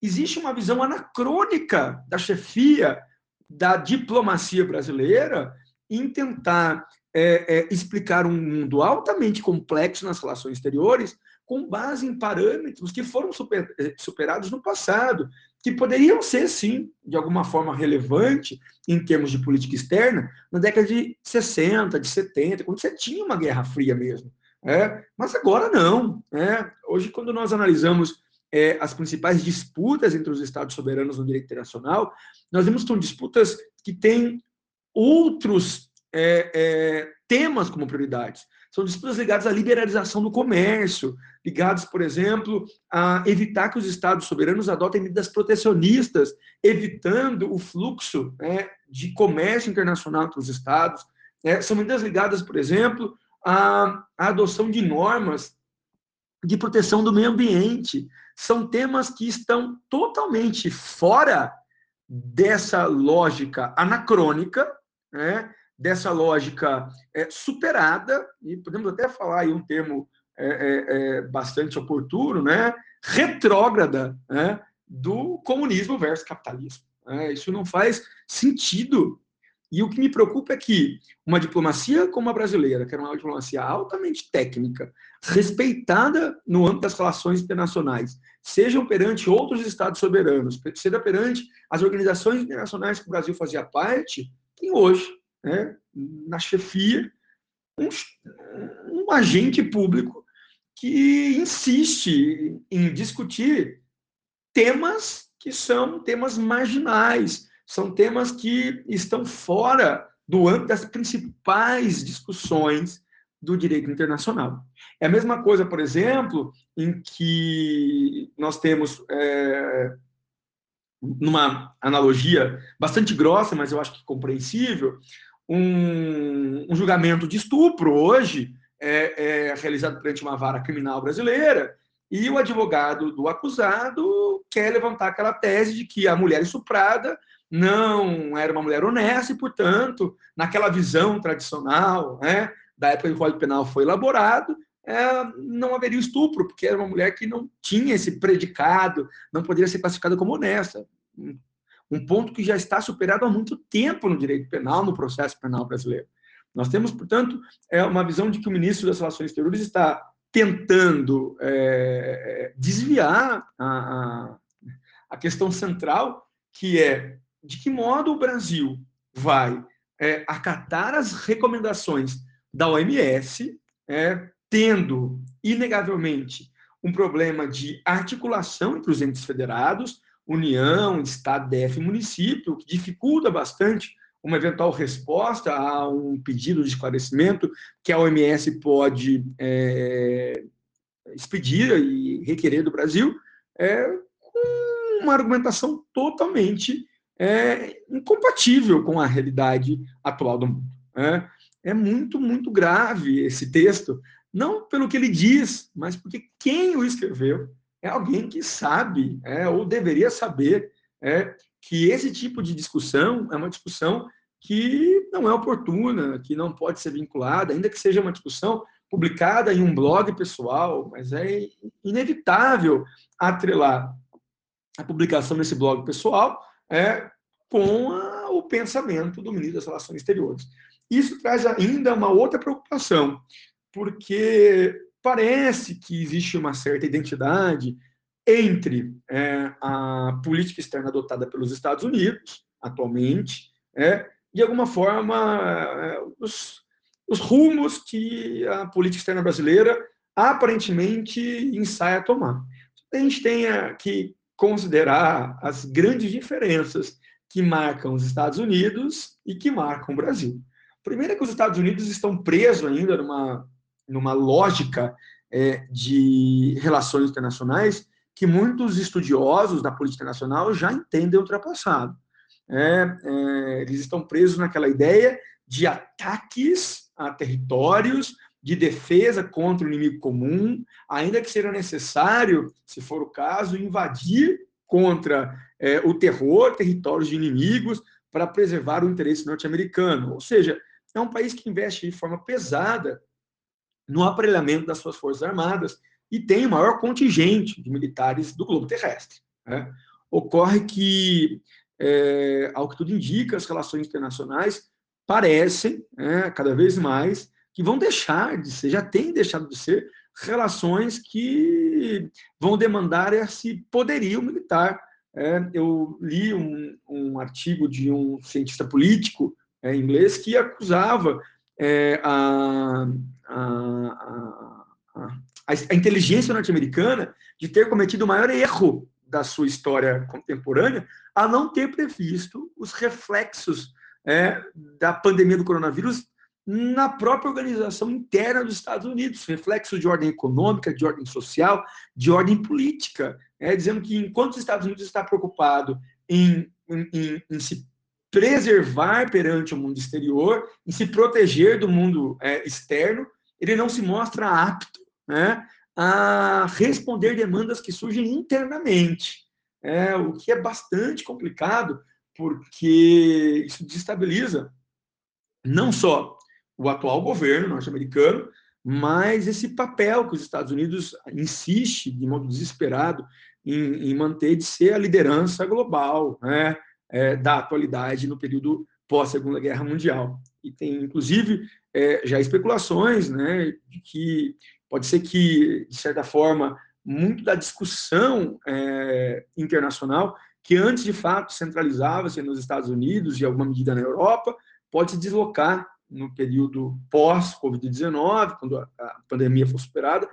D: existe uma visão anacrônica da chefia da diplomacia brasileira em tentar é, é, explicar um mundo altamente complexo nas relações exteriores com base em parâmetros que foram super, eh, superados no passado, que poderiam ser, sim, de alguma forma relevante em termos de política externa na década de 60, de 70, quando você tinha uma guerra fria mesmo. É, mas agora não. É. Hoje, quando nós analisamos é, as principais disputas entre os Estados soberanos no direito internacional, nós vemos que são disputas que têm outros é, é, temas como prioridades. São disputas ligadas à liberalização do comércio, ligados, por exemplo, a evitar que os Estados soberanos adotem medidas protecionistas, evitando o fluxo né, de comércio internacional entre os Estados. É, são medidas ligadas, por exemplo, à, à adoção de normas de proteção do meio ambiente. São temas que estão totalmente fora dessa lógica anacrônica, né, dessa lógica é, superada, e podemos até falar aí um termo é, é, é bastante oportuno, né, retrógrada né, do comunismo versus capitalismo. Né. Isso não faz sentido e o que me preocupa é que uma diplomacia como a brasileira, que era uma diplomacia altamente técnica, respeitada no âmbito das relações internacionais, sejam perante outros estados soberanos, seja perante as organizações internacionais que o Brasil fazia parte, tem hoje, né, na chefia, um, um agente público que insiste em discutir temas que são temas marginais, são temas que estão fora do âmbito das principais discussões do direito internacional. É a mesma coisa, por exemplo, em que nós temos, é, numa analogia bastante grossa, mas eu acho que compreensível, um, um julgamento de estupro hoje é, é realizado perante uma vara criminal brasileira e o advogado do acusado quer levantar aquela tese de que a mulher estuprada não era uma mulher honesta e, portanto, naquela visão tradicional né, da época que o Código Penal foi elaborado, é, não haveria estupro, porque era uma mulher que não tinha esse predicado, não poderia ser classificada como honesta. Um ponto que já está superado há muito tempo no direito penal, no processo penal brasileiro. Nós temos, portanto, é uma visão de que o ministro das Relações Exteriores está tentando é, desviar a, a, questão central, que é de que modo o Brasil vai é, acatar as recomendações da OMS, é, tendo, inegavelmente, um problema de articulação entre os entes federados, União, Estado, DF e município, que dificulta bastante uma eventual resposta a um pedido de esclarecimento que a OMS pode é, expedir e requerer do Brasil, é, com uma argumentação totalmente é incompatível com a realidade atual do mundo. É, é muito, muito grave esse texto, não pelo que ele diz, mas porque quem o escreveu é alguém que sabe, é, ou deveria saber, é, que esse tipo de discussão é uma discussão que não é oportuna, que não pode ser vinculada, ainda que seja uma discussão publicada em um blog pessoal, mas é inevitável atrelar a publicação nesse blog pessoal é, com a, o pensamento do ministro das Relações Exteriores. Isso traz ainda uma outra preocupação, porque parece que existe uma certa identidade entre é, a política externa adotada pelos Estados Unidos, atualmente, é, de alguma forma, é, os, os rumos que a política externa brasileira aparentemente ensaia tomar. A gente tem que considerar as grandes diferenças que marcam os Estados Unidos e que marcam o Brasil. Primeiro é que os Estados Unidos estão presos ainda numa, numa lógica é, de relações internacionais que muitos estudiosos da política internacional já entendem ultrapassado. É, é, eles estão presos naquela ideia de ataques a territórios, de defesa contra o inimigo comum, ainda que seja necessário, se for o caso, invadir contra é, o terror, territórios de inimigos, para preservar o interesse norte-americano. Ou seja, é um país que investe de forma pesada no aparelhamento das suas forças armadas e tem o maior contingente de militares do globo terrestre. Né? Ocorre que, é, ao que tudo indica, as relações internacionais parecem, é, cada vez mais, que vão deixar de ser, já têm deixado de ser relações que vão demandar esse poderio militar. É, eu li um, um, artigo de um cientista político é, inglês que acusava é, a, a, a, a, inteligência norte-americana de ter cometido o maior erro da sua história contemporânea a não ter previsto os reflexos é, da pandemia do coronavírus na própria organização interna dos Estados Unidos, reflexos de ordem econômica, de ordem social, de ordem política, é, dizendo que enquanto os Estados Unidos está preocupado em, em, em, se preservar perante o mundo exterior, em se proteger do mundo é, externo, ele não se mostra apto né, a responder demandas que surgem internamente, é, o que é bastante complicado, porque isso desestabiliza não só o atual governo norte-americano, mas esse papel que os Estados Unidos insiste, de modo desesperado, em, em manter de ser a liderança global né, é, da atualidade no período pós-Segunda Guerra Mundial. E tem, inclusive, é, já especulações né, de que pode ser que, de certa forma, muito da discussão é, internacional, que antes de fato centralizava-se nos Estados Unidos e alguma medida na Europa, pode se deslocar no período pós-Covid-19, quando a, a, pandemia for superada,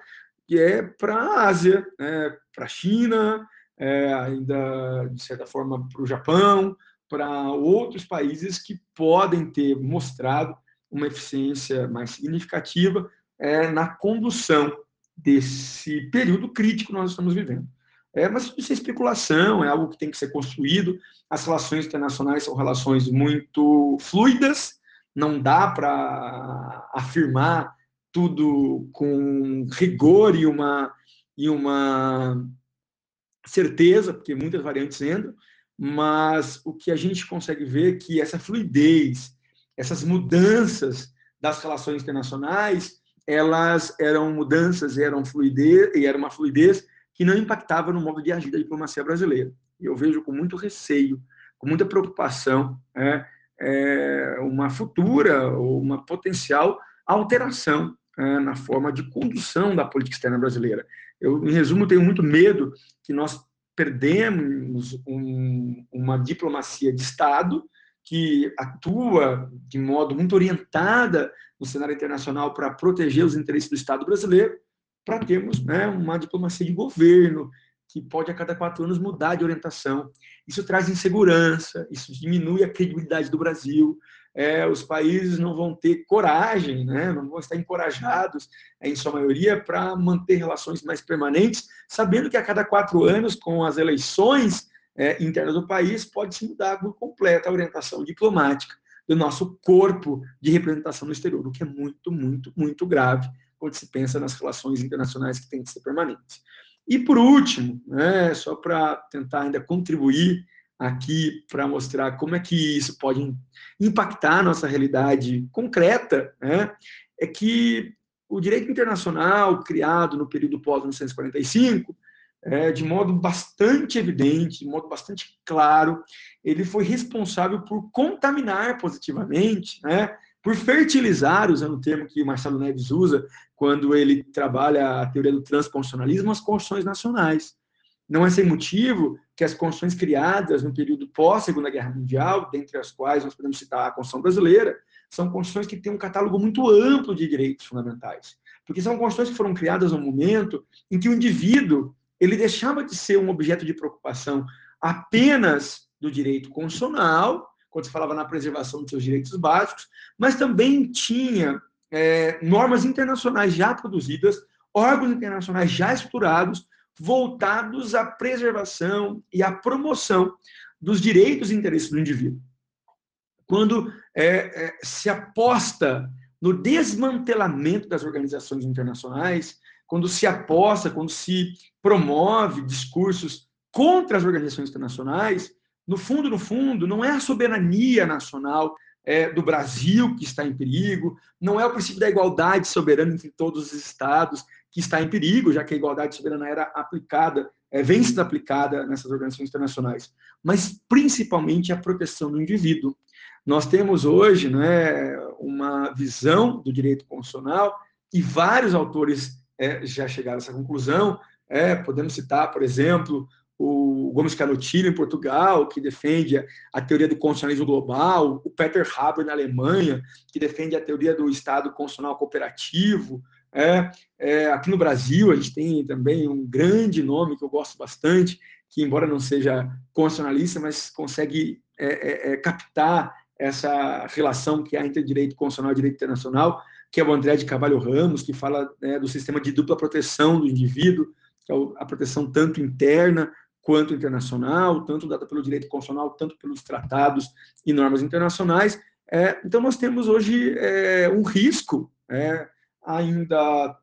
D: que é para a Ásia, né, para a China, é, ainda, de certa forma, para o Japão, para outros países que podem ter mostrado uma eficiência mais significativa é, na condução desse período crítico que nós estamos vivendo. É, mas isso é especulação, é algo que tem que ser construído. As relações internacionais são relações muito fluidas, não dá para afirmar tudo com rigor e uma, e uma certeza, porque muitas variantes entram, mas o que a gente consegue ver é que essa fluidez, essas mudanças das relações internacionais, elas eram mudanças, eram fluidez, e era uma fluidez que não impactava no modo de agir da diplomacia brasileira. E eu vejo com muito receio, com muita preocupação, é, é, uma futura ou uma potencial alteração é, na forma de condução da política externa brasileira. Eu, em resumo, tenho muito medo que nós perdemos um, uma diplomacia de Estado que atua de modo muito orientada no cenário internacional para proteger os interesses do Estado brasileiro, para termos né, uma diplomacia de governo que pode a cada quatro anos mudar de orientação. Isso traz insegurança, isso diminui a credibilidade do Brasil. É, os países não vão ter coragem, né, não vão estar encorajados, em sua maioria, para manter relações mais permanentes, sabendo que a cada quatro anos, com as eleições é, internas do país, pode se mudar por a orientação diplomática do nosso corpo de representação no exterior, o que é muito, muito, muito grave quando se pensa nas relações internacionais que têm que ser permanentes. E por último, né, só para tentar ainda contribuir aqui para mostrar como é que isso pode impactar a nossa realidade concreta, né, é que o direito internacional criado no período pós-1945, é, de modo bastante evidente, de modo bastante claro, ele foi responsável por contaminar positivamente né, por fertilizar, usando o termo que Marcelo Neves usa quando ele trabalha a teoria do transconstitucionalismo, as constituições nacionais. Não é sem motivo que as constituições criadas no período pós-Segunda Guerra Mundial, dentre as quais nós podemos citar a Constituição Brasileira, são constituições que têm um catálogo muito amplo de direitos fundamentais. Porque são constituições que foram criadas no momento em que o indivíduo ele deixava de ser um objeto de preocupação apenas do direito constitucional quando se falava na preservação dos seus direitos básicos, mas também tinha é, normas internacionais já produzidas, órgãos internacionais já estruturados, voltados à preservação e à promoção dos direitos e interesses do indivíduo. Quando é, é, se aposta no desmantelamento das organizações internacionais, quando se aposta, quando se promove discursos contra as organizações internacionais, no fundo, no fundo, não é a soberania nacional é, do Brasil que está em perigo, não é o princípio da igualdade soberana entre todos os estados que está em perigo, já que a igualdade soberana era aplicada, é, vem sendo aplicada nessas organizações internacionais, mas principalmente a proteção do indivíduo. Nós temos hoje né, uma visão do direito constitucional e vários autores é, já chegaram a essa conclusão. É, podemos citar, por exemplo, o Gomes Canotilho, em Portugal, que defende a teoria do constitucionalismo global, o Peter Haber, na Alemanha, que defende a teoria do Estado constitucional cooperativo. É, é, aqui no Brasil, a gente tem também um grande nome que eu gosto bastante, que, embora não seja constitucionalista, mas consegue é, é, é captar essa relação que há entre direito constitucional e direito internacional, que é o André de Carvalho Ramos, que fala né, do sistema de dupla proteção do indivíduo, que é a proteção tanto interna quanto internacional, tanto dada pelo direito constitucional, tanto pelos tratados e normas internacionais. É, então, nós temos hoje é, um risco é, ainda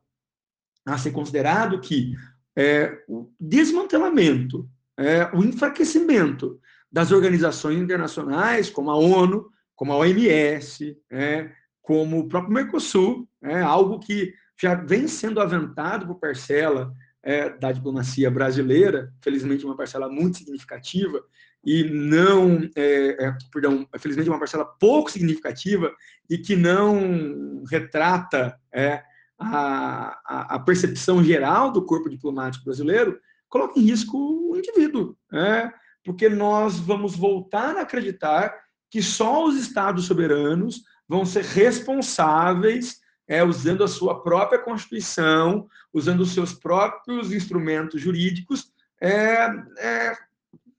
D: a ser considerado que é, o desmantelamento, é, o enfraquecimento das organizações internacionais, como a ONU, como a OMS, é, como o próprio Mercosul, é algo que já vem sendo aventado por parcela é, da diplomacia brasileira, felizmente uma parcela muito significativa, e não, é, é, perdão, felizmente uma parcela pouco significativa e que não retrata é, a, a, percepção geral do corpo diplomático brasileiro, coloca em risco o indivíduo, é, porque nós vamos voltar a acreditar que só os estados soberanos vão ser responsáveis, é, usando a sua própria Constituição, usando os seus próprios instrumentos jurídicos, é, é,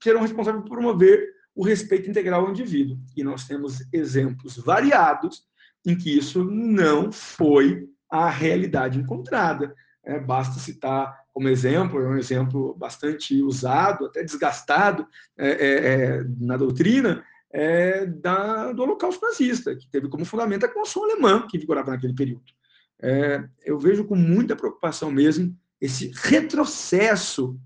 D: serão responsáveis por promover o respeito integral ao indivíduo. E nós temos exemplos variados em que isso não foi a realidade encontrada. É, basta citar como exemplo, é um exemplo bastante usado, até desgastado é, é, é na doutrina, é, da, do Holocausto nazista, que teve como fundamento a Constituição alemã, que vigorava naquele período. É, eu vejo com muita preocupação mesmo esse retrocesso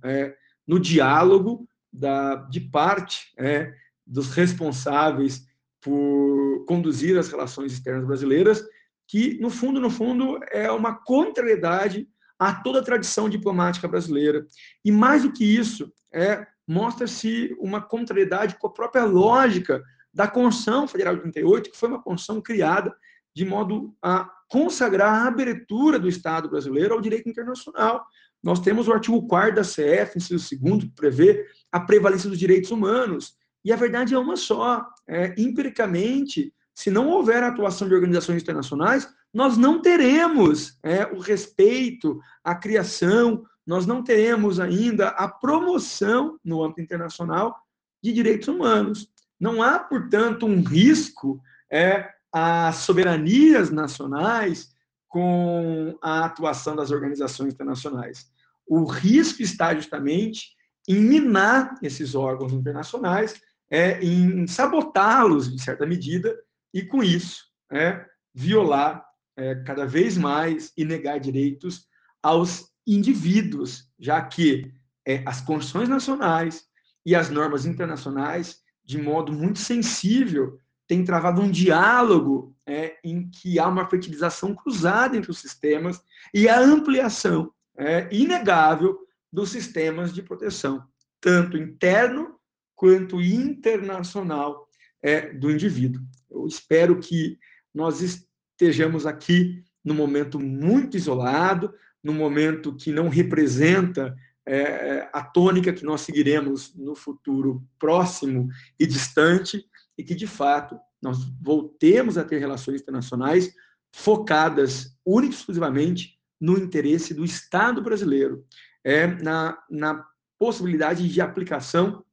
D: no diálogo da, de parte é, dos responsáveis por conduzir as relações externas brasileiras, que, no fundo, no fundo, é uma contrariedade a toda a tradição diplomática brasileira. E, mais do que isso, é mostra-se uma contrariedade com a própria lógica da Constituição Federal de 38, que foi uma Constituição criada de modo a consagrar a abertura do Estado brasileiro ao direito internacional. Nós temos o artigo 4 da CF, inciso 2 que prevê a prevalência dos direitos humanos. E a verdade é uma só. É, empiricamente, se não houver atuação de organizações internacionais, nós não teremos é, o respeito, a criação, nós não teremos ainda a promoção no âmbito internacional de direitos humanos. Não há, portanto, um risco é, às soberanias nacionais com a atuação das organizações internacionais. O risco está justamente em minar esses órgãos internacionais, é, em sabotá-los, de certa medida, e, com isso, é, violar é, cada vez mais e negar direitos aos indivíduos, já que é, as constituições nacionais e as normas internacionais, de modo muito sensível, têm travado um diálogo é, em que há uma fertilização cruzada entre os sistemas e a ampliação é, inegável dos sistemas de proteção, tanto interno quanto internacional é, do indivíduo. Eu espero que nós estejamos aqui num momento muito isolado, num momento que não representa é, a tônica que nós seguiremos no futuro próximo e distante, e que, de fato, nós voltemos a ter relações internacionais focadas única e exclusivamente no interesse do Estado brasileiro, é, na, na possibilidade de aplicação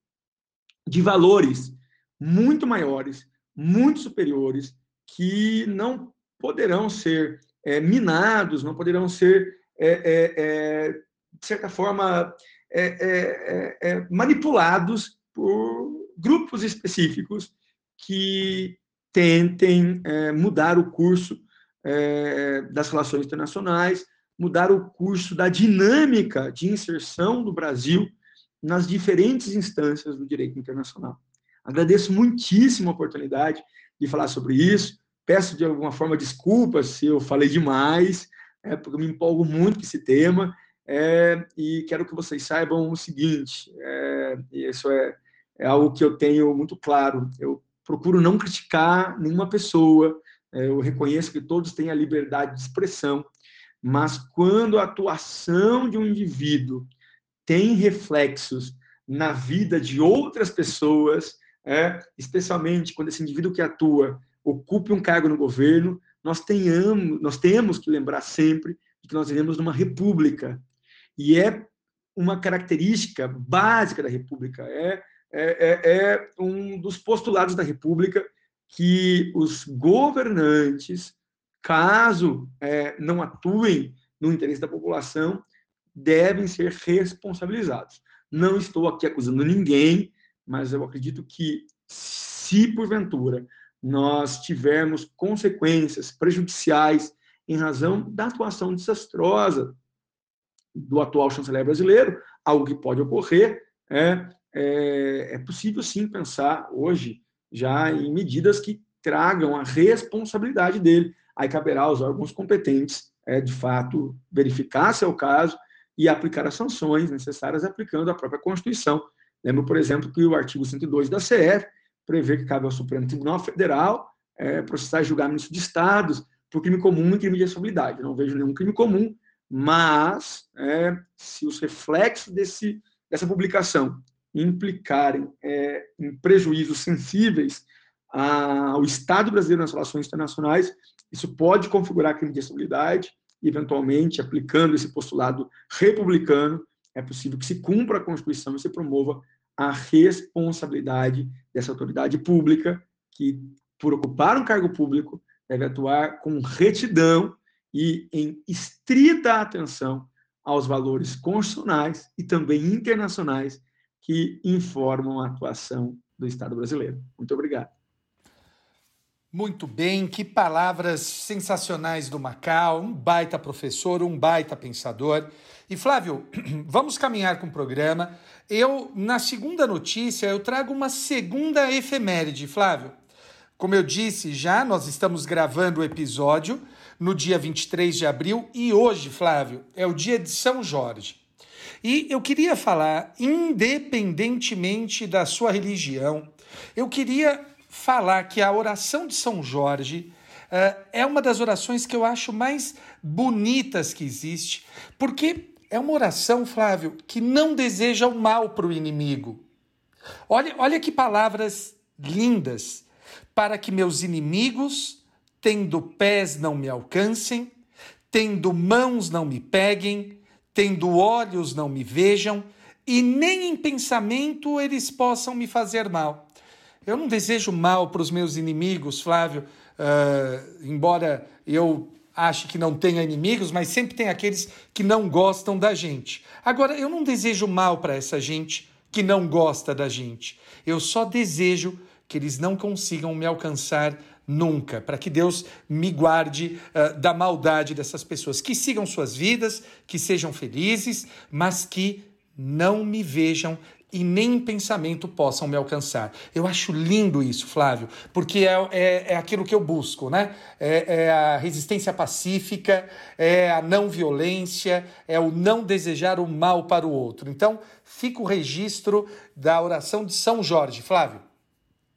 D: de valores muito maiores, muito superiores, que não poderão ser é, minados, não poderão ser é, é, é, de certa forma, é, manipulados por grupos específicos que tentem mudar o curso das relações internacionais, mudar o curso da dinâmica de inserção do Brasil nas diferentes instâncias do direito internacional. Agradeço muitíssimo a oportunidade de falar sobre isso. Peço de alguma forma desculpas se eu falei demais, é, porque eu me empolgo muito com esse tema, é, e quero que vocês saibam o seguinte, é, isso é, é algo que eu tenho muito claro, eu procuro não criticar nenhuma pessoa, é, eu reconheço que todos têm a liberdade de expressão, mas quando a atuação de um indivíduo tem reflexos na vida de outras pessoas, é, especialmente quando esse indivíduo que atua ocupe um cargo no governo, nós, tenhamos, nós temos que lembrar sempre que nós vivemos numa república. E é uma característica básica da república, é, é, é, é um dos postulados da república que os governantes, caso é, não atuem no interesse da população, devem ser responsabilizados. Não estou aqui acusando ninguém, mas eu acredito que se porventura nós tivermos consequências prejudiciais em razão da atuação desastrosa do atual chanceler brasileiro, algo que pode ocorrer, é, é, é possível sim pensar hoje já em medidas que tragam a responsabilidade dele. Aí caberá aos órgãos competentes, é, de fato, verificar se é o caso e aplicar as sanções necessárias aplicando a própria Constituição. Lembro, por exemplo, que o artigo 102 da CF prevê que cabe ao Supremo Tribunal Federal é, processar julgar ministros de estados por crime comum e crime de responsabilidade. Não vejo nenhum crime comum, mas é, se os reflexos desse, dessa publicação implicarem é, em prejuízos sensíveis ao Estado brasileiro nas relações internacionais, isso pode configurar crime de responsabilidade e, eventualmente, aplicando esse postulado republicano, é possível que se cumpra a Constituição e se promova a responsabilidade dessa autoridade pública que, por ocupar um cargo público, deve atuar com retidão e em estrita atenção aos valores constitucionais e também internacionais que informam a atuação do Estado brasileiro. Muito obrigado.
A: Muito bem, que palavras sensacionais do Macau, um baita professor, um baita pensador. E Flávio, <clears throat> vamos caminhar com o programa. Eu, na segunda notícia, eu trago uma segunda efeméride, Flávio. Como eu disse já, nós estamos gravando o episódio no dia 23 de abril e hoje, Flávio, é o dia de São Jorge. E eu queria falar, independentemente da sua religião, eu queria falar que a oração de São Jorge uh, é uma das orações que eu acho mais bonitas que existe, porque é uma oração, Flávio, que não deseja o mal para o inimigo. Olha, olha que palavras lindas. Para que meus inimigos, tendo pés, não me alcancem, tendo mãos, não me peguem, tendo olhos, não me vejam, e nem em pensamento eles possam me fazer mal. Eu não desejo mal para os meus inimigos, Flávio, uh, embora eu ache que não tenha inimigos, mas sempre tem aqueles que não gostam da gente. Agora, eu não desejo mal para essa gente que não gosta da gente. Eu só desejo que eles não consigam me alcançar nunca, para que Deus me guarde uh, da maldade dessas pessoas, que sigam suas vidas, que sejam felizes, mas que não me vejam e nem em pensamento possam me alcançar. Eu acho lindo isso, Flávio, porque é, é, é aquilo que eu busco, né? É, é, a resistência pacífica, é a não violência, é o não desejar o mal para o outro. Então, fica o registro da oração de São Jorge, Flávio.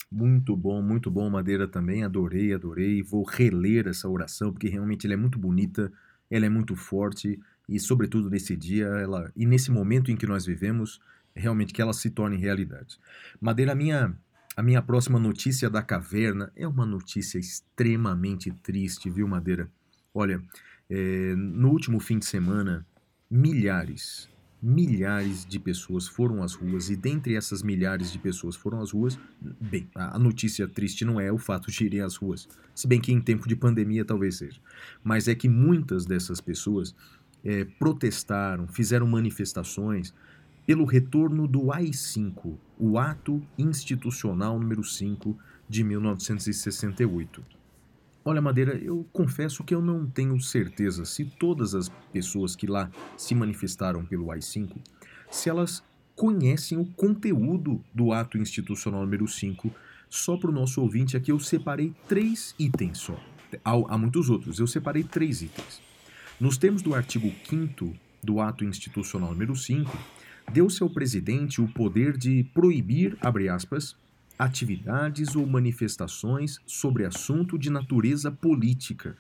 B: Muito bom, muito bom, Madeira também. Adorei, adorei. Vou reler essa oração porque realmente ela é muito bonita, ela é muito forte e, sobretudo, nesse dia ela e nesse momento em que nós vivemos, realmente que ela se torne realidade. Madeira, a minha, a minha próxima notícia da caverna é uma notícia extremamente triste, viu, Madeira? Olha, é, no último fim de semana, milhares, milhares de pessoas foram às ruas e dentre essas milhares de pessoas foram às ruas, bem, a notícia triste não é o fato de irem às ruas, se bem que em tempo de pandemia talvez seja, mas é que muitas dessas pessoas é, protestaram, fizeram manifestações pelo retorno do AI-5, o Ato Institucional número 5 de 1968. Olha, Madeira, eu confesso que eu não tenho certeza se todas as pessoas que lá se manifestaram pelo AI-5, se elas conhecem o conteúdo do Ato Institucional número 5. Só para o nosso ouvinte aqui eu separei três itens só. Há, há muitos outros, eu separei três itens. Nos termos do artigo 5 do Ato Institucional número 5, deu-se ao presidente o poder de proibir, abre aspas, atividades ou manifestações sobre assunto de natureza política,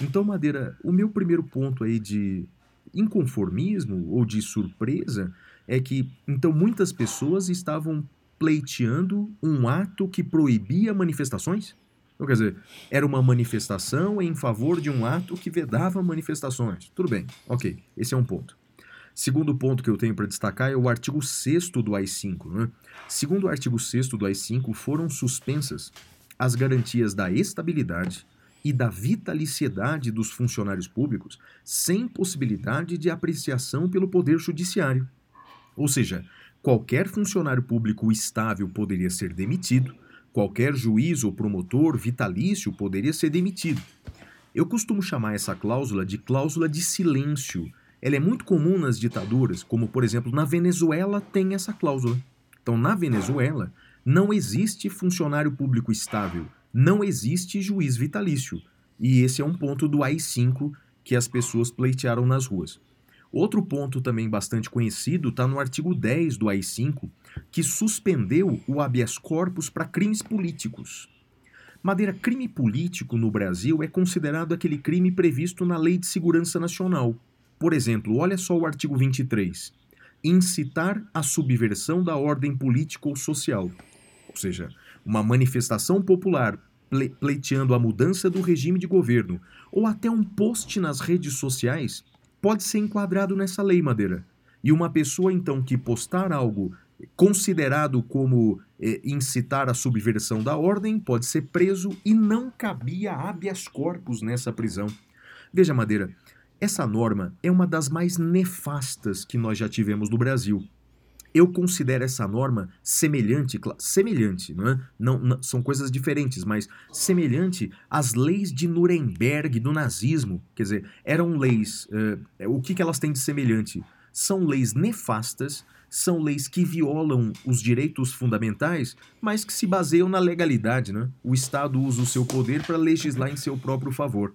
B: Então, Madeira, o meu primeiro ponto aí de inconformismo ou de surpresa é que, então, muitas pessoas estavam pleiteando um ato que proibia manifestações? Então, quer dizer, era uma manifestação em favor de um ato que vedava manifestações. Tudo bem, ok, esse é um ponto. Segundo ponto que eu tenho para destacar é o artigo 6 do AI-5. Né? Segundo o artigo 6 do AI-5, foram suspensas as garantias da estabilidade e da vitaliciedade dos funcionários públicos sem possibilidade de apreciação pelo Poder Judiciário. Ou seja, qualquer funcionário público estável poderia ser demitido, qualquer juiz ou promotor vitalício poderia ser demitido. Eu costumo chamar essa cláusula de cláusula de silêncio ela é muito comum nas ditaduras, como por exemplo na Venezuela tem essa cláusula. Então, na Venezuela, não existe funcionário público estável, não existe juiz vitalício. E esse é um ponto do AI-5 que as pessoas pleitearam nas ruas. Outro ponto também bastante conhecido está no artigo 10 do AI-5, que suspendeu o habeas corpus para crimes políticos. Madeira, crime político no Brasil é considerado aquele crime previsto na Lei de Segurança Nacional, por exemplo, olha só o artigo 23. Incitar a subversão da ordem política ou social. Ou seja, uma manifestação popular pleiteando a mudança do regime de governo, ou até um post nas redes sociais, pode ser enquadrado nessa lei, Madeira. E uma pessoa, então, que postar algo considerado como é, incitar a subversão da ordem pode ser preso e não cabia habeas corpus nessa prisão. Veja, Madeira, essa norma é uma das mais nefastas que nós já tivemos no Brasil. Eu considero essa norma semelhante, semelhante, não é? Não, não, são coisas diferentes, mas semelhante às leis de Nuremberg do nazismo. Quer dizer, eram leis. Uh, o que, que elas têm de semelhante? São leis nefastas, são leis que violam os direitos fundamentais, mas que se baseiam na legalidade. Né? O Estado usa o seu poder para legislar em seu próprio favor.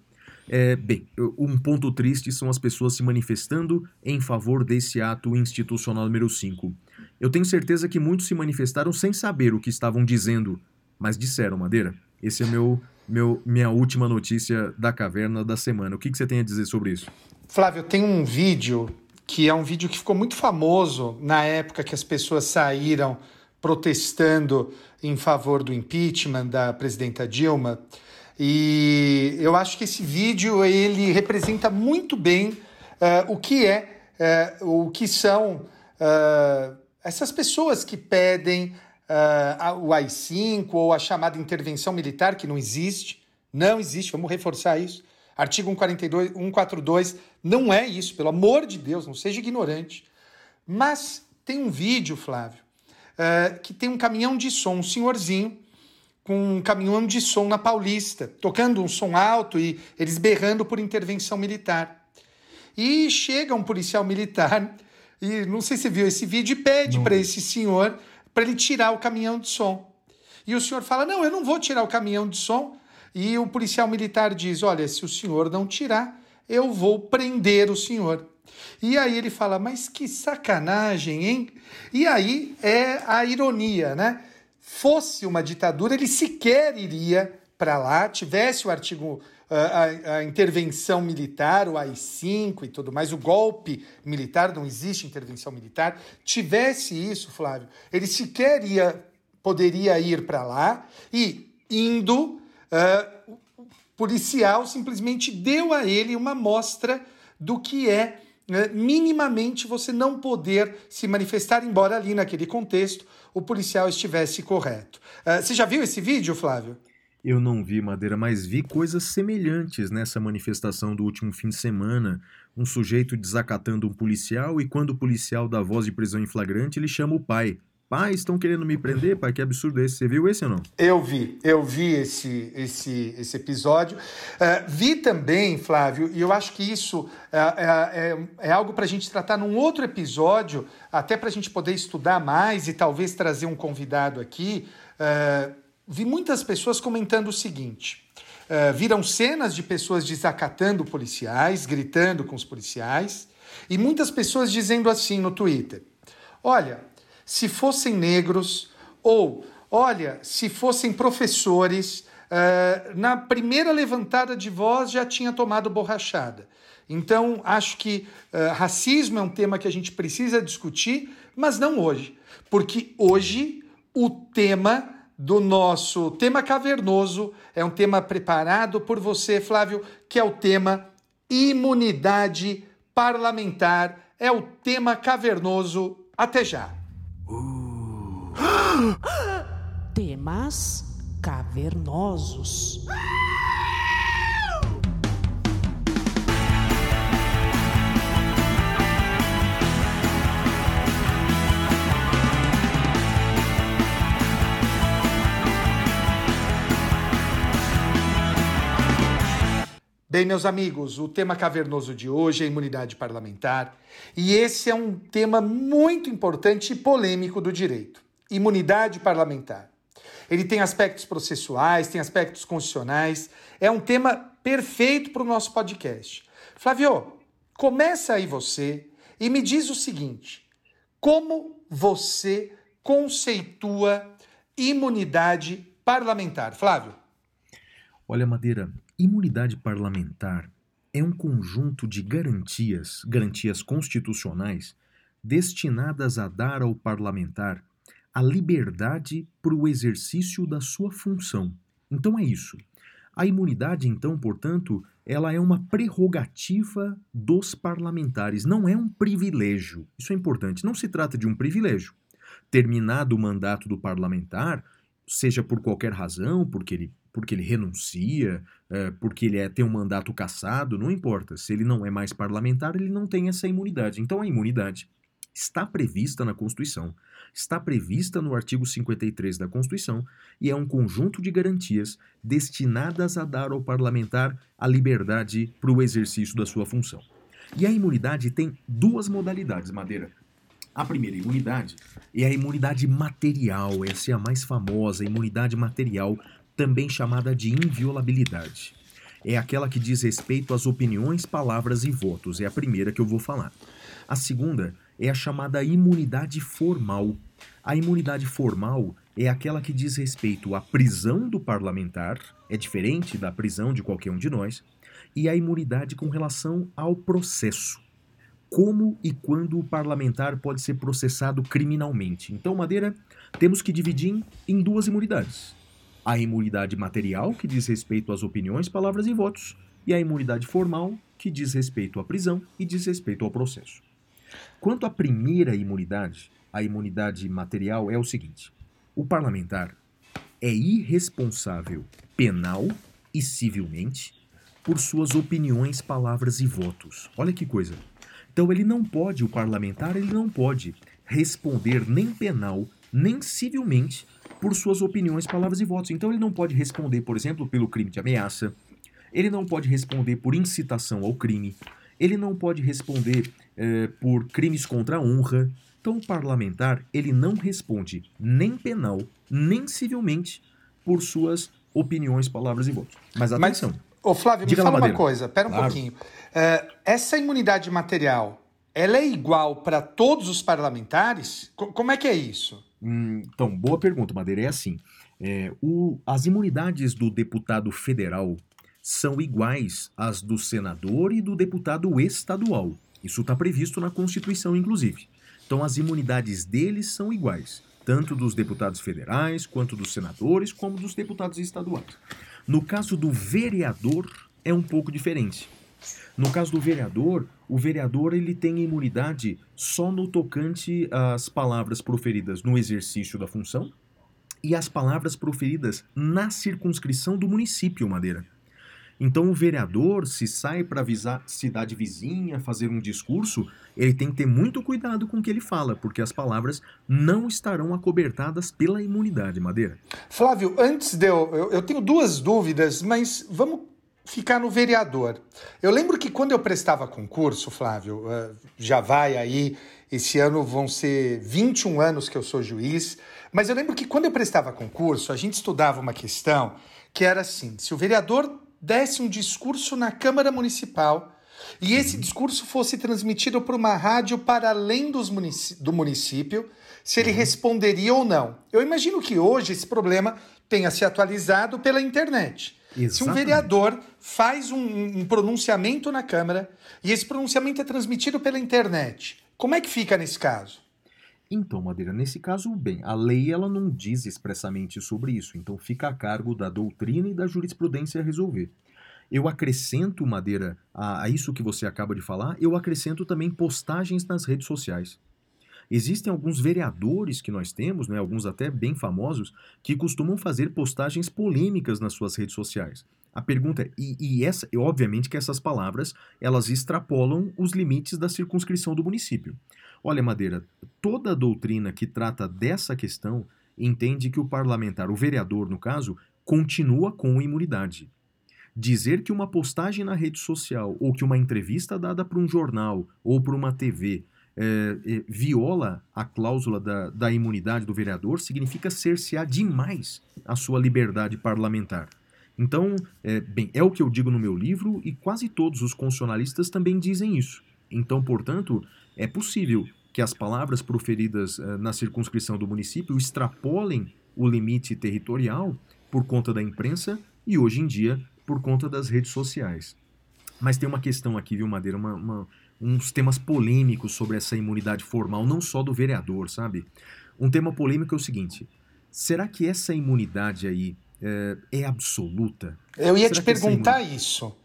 B: É, bem, um ponto triste são as pessoas se manifestando em favor desse ato institucional número 5. Eu tenho certeza que muitos se manifestaram sem saber o que estavam dizendo, mas disseram, Madeira. Esse é meu, meu minha última notícia da caverna da semana. O que, que você tem a dizer sobre isso?
A: Flávio, tem um vídeo que é um vídeo que ficou muito famoso na época que as pessoas saíram protestando em favor do impeachment da presidenta Dilma. E eu acho que esse vídeo ele representa muito bem uh, o que é, uh, o que são uh, essas pessoas que pedem o AI-5 ou a chamada intervenção militar, que não existe. Não existe, vamos reforçar isso. Artigo 142, 142 não é isso, pelo amor de Deus, não seja ignorante. Mas tem um vídeo, Flávio, que tem um caminhão de som, um senhorzinho, com um caminhão de som na Paulista, tocando um som alto e eles berrando por intervenção militar. E chega um policial militar, e não sei se você viu esse vídeo, e pede para esse senhor para ele tirar o caminhão de som. E o senhor fala: Não, eu não vou tirar o caminhão de som. E o policial militar diz: Olha, se o senhor não tirar, eu vou prender o senhor. E aí ele fala: Mas que sacanagem, hein? E aí é a ironia, né? Fosse uma ditadura, ele sequer iria para lá, tivesse o artigo, a, a, intervenção militar, o AI-5 e tudo mais, o golpe militar, não existe intervenção militar, tivesse isso, Flávio, ele sequer ia, poderia ir para lá e, indo, uh, o policial simplesmente deu a ele uma mostra do que é né, minimamente você não poder se manifestar, embora ali naquele contexto o policial estivesse correto. Uh, você já viu esse vídeo, Flávio?
B: Eu não vi, Madeira, mas vi coisas semelhantes nessa manifestação do último fim de semana. Um sujeito desacatando um policial e quando o policial dá voz de prisão em flagrante, ele chama o pai. Pai, estão querendo me prender? Pai, que absurdo é esse. Você viu esse ou não?
A: Eu vi, eu vi esse, esse, esse episódio. Uh, vi também, Flávio, e eu acho que isso é, é, é algo para a gente tratar num outro episódio, até para a gente poder estudar mais e talvez trazer um convidado aqui. Uh, vi muitas pessoas comentando o seguinte. Uh, viram cenas de pessoas desacatando policiais, gritando com os policiais, e muitas pessoas dizendo assim no Twitter: Olha, se fossem negros, ou olha, se fossem professores, uh, na primeira levantada de voz já tinha tomado borrachada. Então, acho que uh, racismo é um tema que a gente precisa discutir, mas não hoje. Porque hoje o tema do nosso tema cavernoso é um tema preparado por você, Flávio, que é o tema imunidade parlamentar. É o tema cavernoso. Até já.
C: Temas cavernosos.
A: Bem, meus amigos, o tema cavernoso de hoje é imunidade parlamentar, e esse é um tema muito importante e polêmico do direito. Imunidade parlamentar. Ele tem aspectos processuais, tem aspectos constitucionais, é um tema perfeito para o nosso podcast. Flávio, começa aí você e me diz o seguinte: como você conceitua imunidade parlamentar? Flávio.
B: Olha, Madeira, Imunidade parlamentar é um conjunto de garantias, garantias constitucionais, destinadas a dar ao parlamentar a liberdade para o exercício da sua função. Então é isso. A imunidade, então, portanto, ela é uma prerrogativa dos parlamentares, não é um privilégio. Isso é importante. Não se trata de um privilégio. Terminado o mandato do parlamentar, seja por qualquer razão, porque ele porque ele renuncia, é, porque ele é, tem um mandato cassado, não importa. Se ele não é mais parlamentar, ele não tem essa imunidade. Então a imunidade está prevista na Constituição, está prevista no artigo 53 da Constituição e é um conjunto de garantias destinadas a dar ao parlamentar a liberdade para o exercício da sua função. E a imunidade tem duas modalidades, Madeira. A primeira imunidade é a imunidade material, essa é a mais famosa, a imunidade material também chamada de inviolabilidade. É aquela que diz respeito às opiniões, palavras e votos. É a primeira que eu vou falar. A segunda é a chamada imunidade formal. A imunidade formal é aquela que diz respeito à prisão do parlamentar, é diferente da prisão de qualquer um de nós, e a imunidade com relação ao processo. Como e quando o parlamentar pode ser processado criminalmente. Então, Madeira, temos que dividir em duas imunidades a imunidade material, que diz respeito às opiniões, palavras e votos, e a imunidade formal, que diz respeito à prisão e diz respeito ao processo. Quanto à primeira imunidade, a imunidade material é o seguinte: o parlamentar é irresponsável penal e civilmente por suas opiniões, palavras e votos. Olha que coisa. Então ele não pode, o parlamentar, ele não pode responder nem penal nem civilmente por suas opiniões, palavras e votos. Então ele não pode responder, por exemplo, pelo crime de ameaça, ele não pode responder por incitação ao crime, ele não pode responder eh, por crimes contra a honra. Então o parlamentar ele não responde nem penal, nem civilmente por suas opiniões, palavras e votos. Mas atenção. Mas,
A: ô Flávio, me fala uma coisa, pera um claro. pouquinho. Uh, essa imunidade material, ela é igual para todos os parlamentares? C como é que é isso?
B: Hum, então, boa pergunta, Madeira. É assim: é, o, as imunidades do deputado federal são iguais às do senador e do deputado estadual. Isso está previsto na Constituição, inclusive. Então, as imunidades deles são iguais, tanto dos deputados federais, quanto dos senadores, como dos deputados estaduais. No caso do vereador, é um pouco diferente. No caso do vereador, o vereador ele tem imunidade só no tocante às palavras proferidas no exercício da função e as palavras proferidas na circunscrição do município, Madeira. Então, o vereador, se sai para avisar cidade vizinha, fazer um discurso, ele tem que ter muito cuidado com o que ele fala, porque as palavras não estarão acobertadas pela imunidade, Madeira.
A: Flávio, antes de eu. Eu, eu tenho duas dúvidas, mas vamos ficar no vereador. Eu lembro que quando eu prestava concurso, Flávio, eh, já vai aí, esse ano vão ser 21 anos que eu sou juiz, mas eu lembro que quando eu prestava concurso, a gente estudava uma questão que era assim: se o vereador desse um discurso na Câmara Municipal e esse uhum. discurso fosse transmitido por uma rádio para além dos munic do município, se ele uhum. responderia ou não. Eu imagino que hoje esse problema tenha se atualizado pela internet. Se um
B: Exatamente.
A: vereador faz um, um pronunciamento na Câmara e esse pronunciamento é transmitido pela internet, como é que fica nesse caso?
B: Então, Madeira, nesse caso, bem, a lei ela não diz expressamente sobre isso, então fica a cargo da doutrina e da jurisprudência resolver. Eu acrescento, Madeira, a, a isso que você acaba de falar, eu acrescento também postagens nas redes sociais. Existem alguns vereadores que nós temos, né, alguns até bem famosos, que costumam fazer postagens polêmicas nas suas redes sociais. A pergunta é, e, e essa, e obviamente que essas palavras, elas extrapolam os limites da circunscrição do município. Olha, Madeira, toda a doutrina que trata dessa questão entende que o parlamentar, o vereador no caso, continua com imunidade. Dizer que uma postagem na rede social ou que uma entrevista dada para um jornal ou para uma TV é, é, viola a cláusula da, da imunidade do vereador significa cercear demais a sua liberdade parlamentar. Então, é, bem, é o que eu digo no meu livro e quase todos os constitucionalistas também dizem isso. Então, portanto, é possível que as palavras proferidas eh, na circunscrição do município extrapolem o limite territorial por conta da imprensa e, hoje em dia, por conta das redes sociais. Mas tem uma questão aqui, viu, Madeira? Uma, uma, uns temas polêmicos sobre essa imunidade formal, não só do vereador, sabe? Um tema polêmico é o seguinte: será que essa imunidade aí é, é absoluta?
A: Eu ia
B: Será
A: te
B: essa
A: perguntar isso.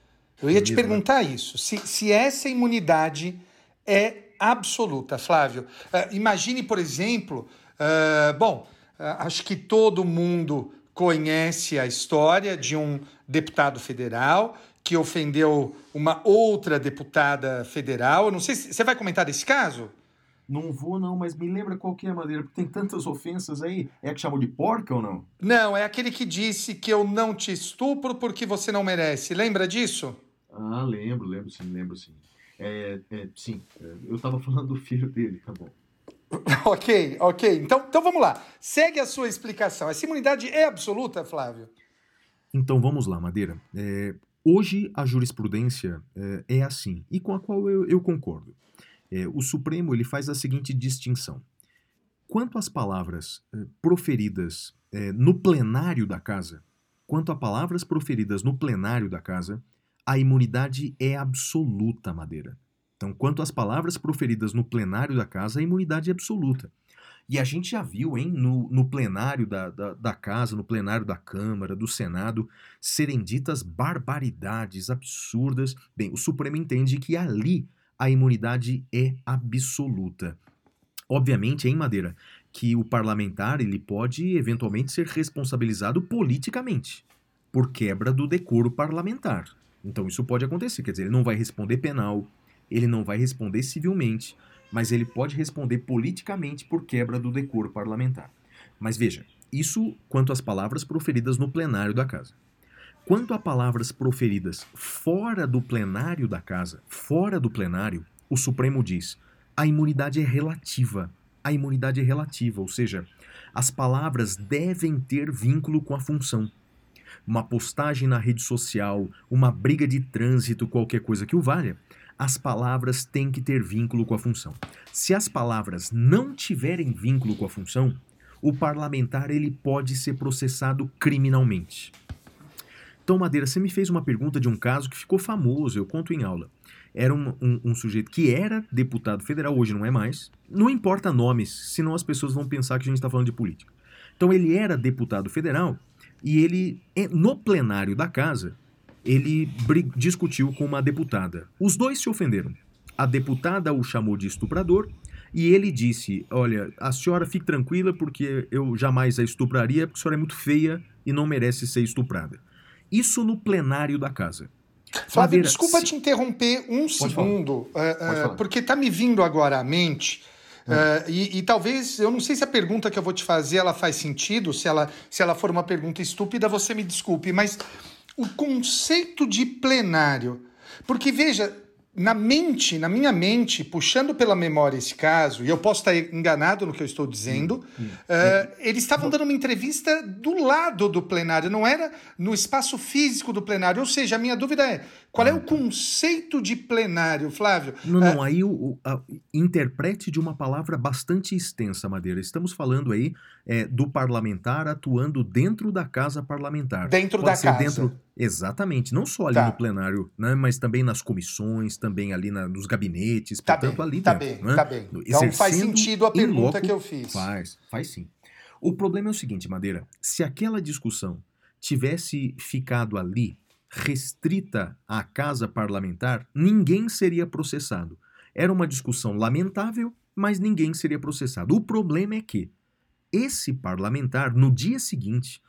A: Eu ia
B: É
A: te
B: mesmo, né?
A: perguntar isso. Se, se essa imunidade é absoluta, Flávio. Ah, imagine, por exemplo, ah, bom, ah, acho que todo mundo conhece a história de um deputado federal que ofendeu uma outra deputada federal. Eu não sei se você vai comentar desse caso.
B: Não vou, não, mas me lembra qual que é, Madeira, porque tem tantas ofensas aí. É a que chamou de porca ou não?
A: Não, é aquele que disse que eu não te estupro porque você não merece. Lembra disso?
B: Ah, lembro, lembro sim, lembro sim. É, é, sim, é, eu tava falando do filho dele, tá bom. <laughs>
A: Ok, ok. Então, então vamos lá. Segue a sua explicação. Essa imunidade é absoluta, Flávio?
B: Então vamos lá, Madeira. É, hoje a jurisprudência é, é assim, e com a qual eu, eu concordo. É, o Supremo ele faz a seguinte distinção. Quanto às palavras é, proferidas é, no plenário da casa, quanto a palavras proferidas no plenário da casa, a imunidade é absoluta, Madeira. Então, quanto às palavras proferidas no plenário da casa, a imunidade é absoluta. E a gente já viu, hein, no, no plenário da, da, da casa, no plenário da Câmara, do Senado, serem ditas barbaridades absurdas. Bem, o Supremo entende que ali a imunidade é absoluta. Obviamente, hein, Madeira, que o parlamentar ele pode eventualmente ser responsabilizado politicamente por quebra do decoro parlamentar. Então isso pode acontecer, quer dizer, ele não vai responder penal, ele não vai responder civilmente, mas ele pode responder politicamente por quebra do decoro parlamentar. Mas veja, isso quanto às palavras proferidas no plenário da casa. Quanto a palavras proferidas fora do plenário da casa, fora do plenário, o Supremo diz: a imunidade é relativa. A imunidade é relativa, ou seja, as palavras devem ter vínculo com a função. Uma postagem na rede social, uma briga de trânsito, qualquer coisa que o valha, as palavras têm que ter vínculo com a função. Se as palavras não tiverem vínculo com a função, o parlamentar ele pode ser processado criminalmente. Então, Madeira, você me fez uma pergunta de um caso que ficou famoso, eu conto em aula. Era um, um, um, sujeito que era deputado federal, hoje não é mais. Não importa nomes, senão as pessoas vão pensar que a gente está falando de política. Então, ele era deputado federal e ele, no plenário da casa, ele discutiu com uma deputada. Os dois se ofenderam. A deputada o chamou de estuprador e ele disse: Olha, a senhora fique tranquila porque eu jamais a estupraria porque a senhora é muito feia e não merece ser estuprada. Isso no plenário da casa.
A: Flávio, Madeira, desculpa se... te interromper um Pode segundo, uh, uh, porque está me vindo agora à mente. Uh, e, e, talvez, eu não sei se a pergunta que eu vou te fazer ela faz sentido, se ela, se ela for uma pergunta estúpida, você me desculpe, mas o conceito de plenário. Porque, veja, na mente, na minha mente, puxando pela memória esse caso, e eu posso estar enganado no que eu estou dizendo, hum, hum. Uh, eles estavam dando uma entrevista do lado do plenário, não era no espaço físico do plenário. Ou seja, a minha dúvida é: qual é o conceito de plenário, Flávio?
B: Não, não, uh, aí o, o a, interprete de uma palavra bastante extensa, Madeira. Estamos falando aí é, do parlamentar atuando dentro da casa parlamentar.
A: Dentro Pode da casa. Dentro,
B: exatamente, não só ali tá. no plenário, né, mas também nas comissões, também ali na, nos gabinetes, tá portanto
A: bem,
B: ali
A: tá
B: dentro.
A: Bem, né? Tá bem, Então faz sentido a pergunta loco, que eu fiz.
B: Faz, faz sim. O problema é o seguinte, Madeira, se aquela discussão tivesse ficado ali, restrita à casa parlamentar, ninguém seria processado. Era uma discussão lamentável, mas ninguém seria processado. O problema é que esse parlamentar, no dia seguinte,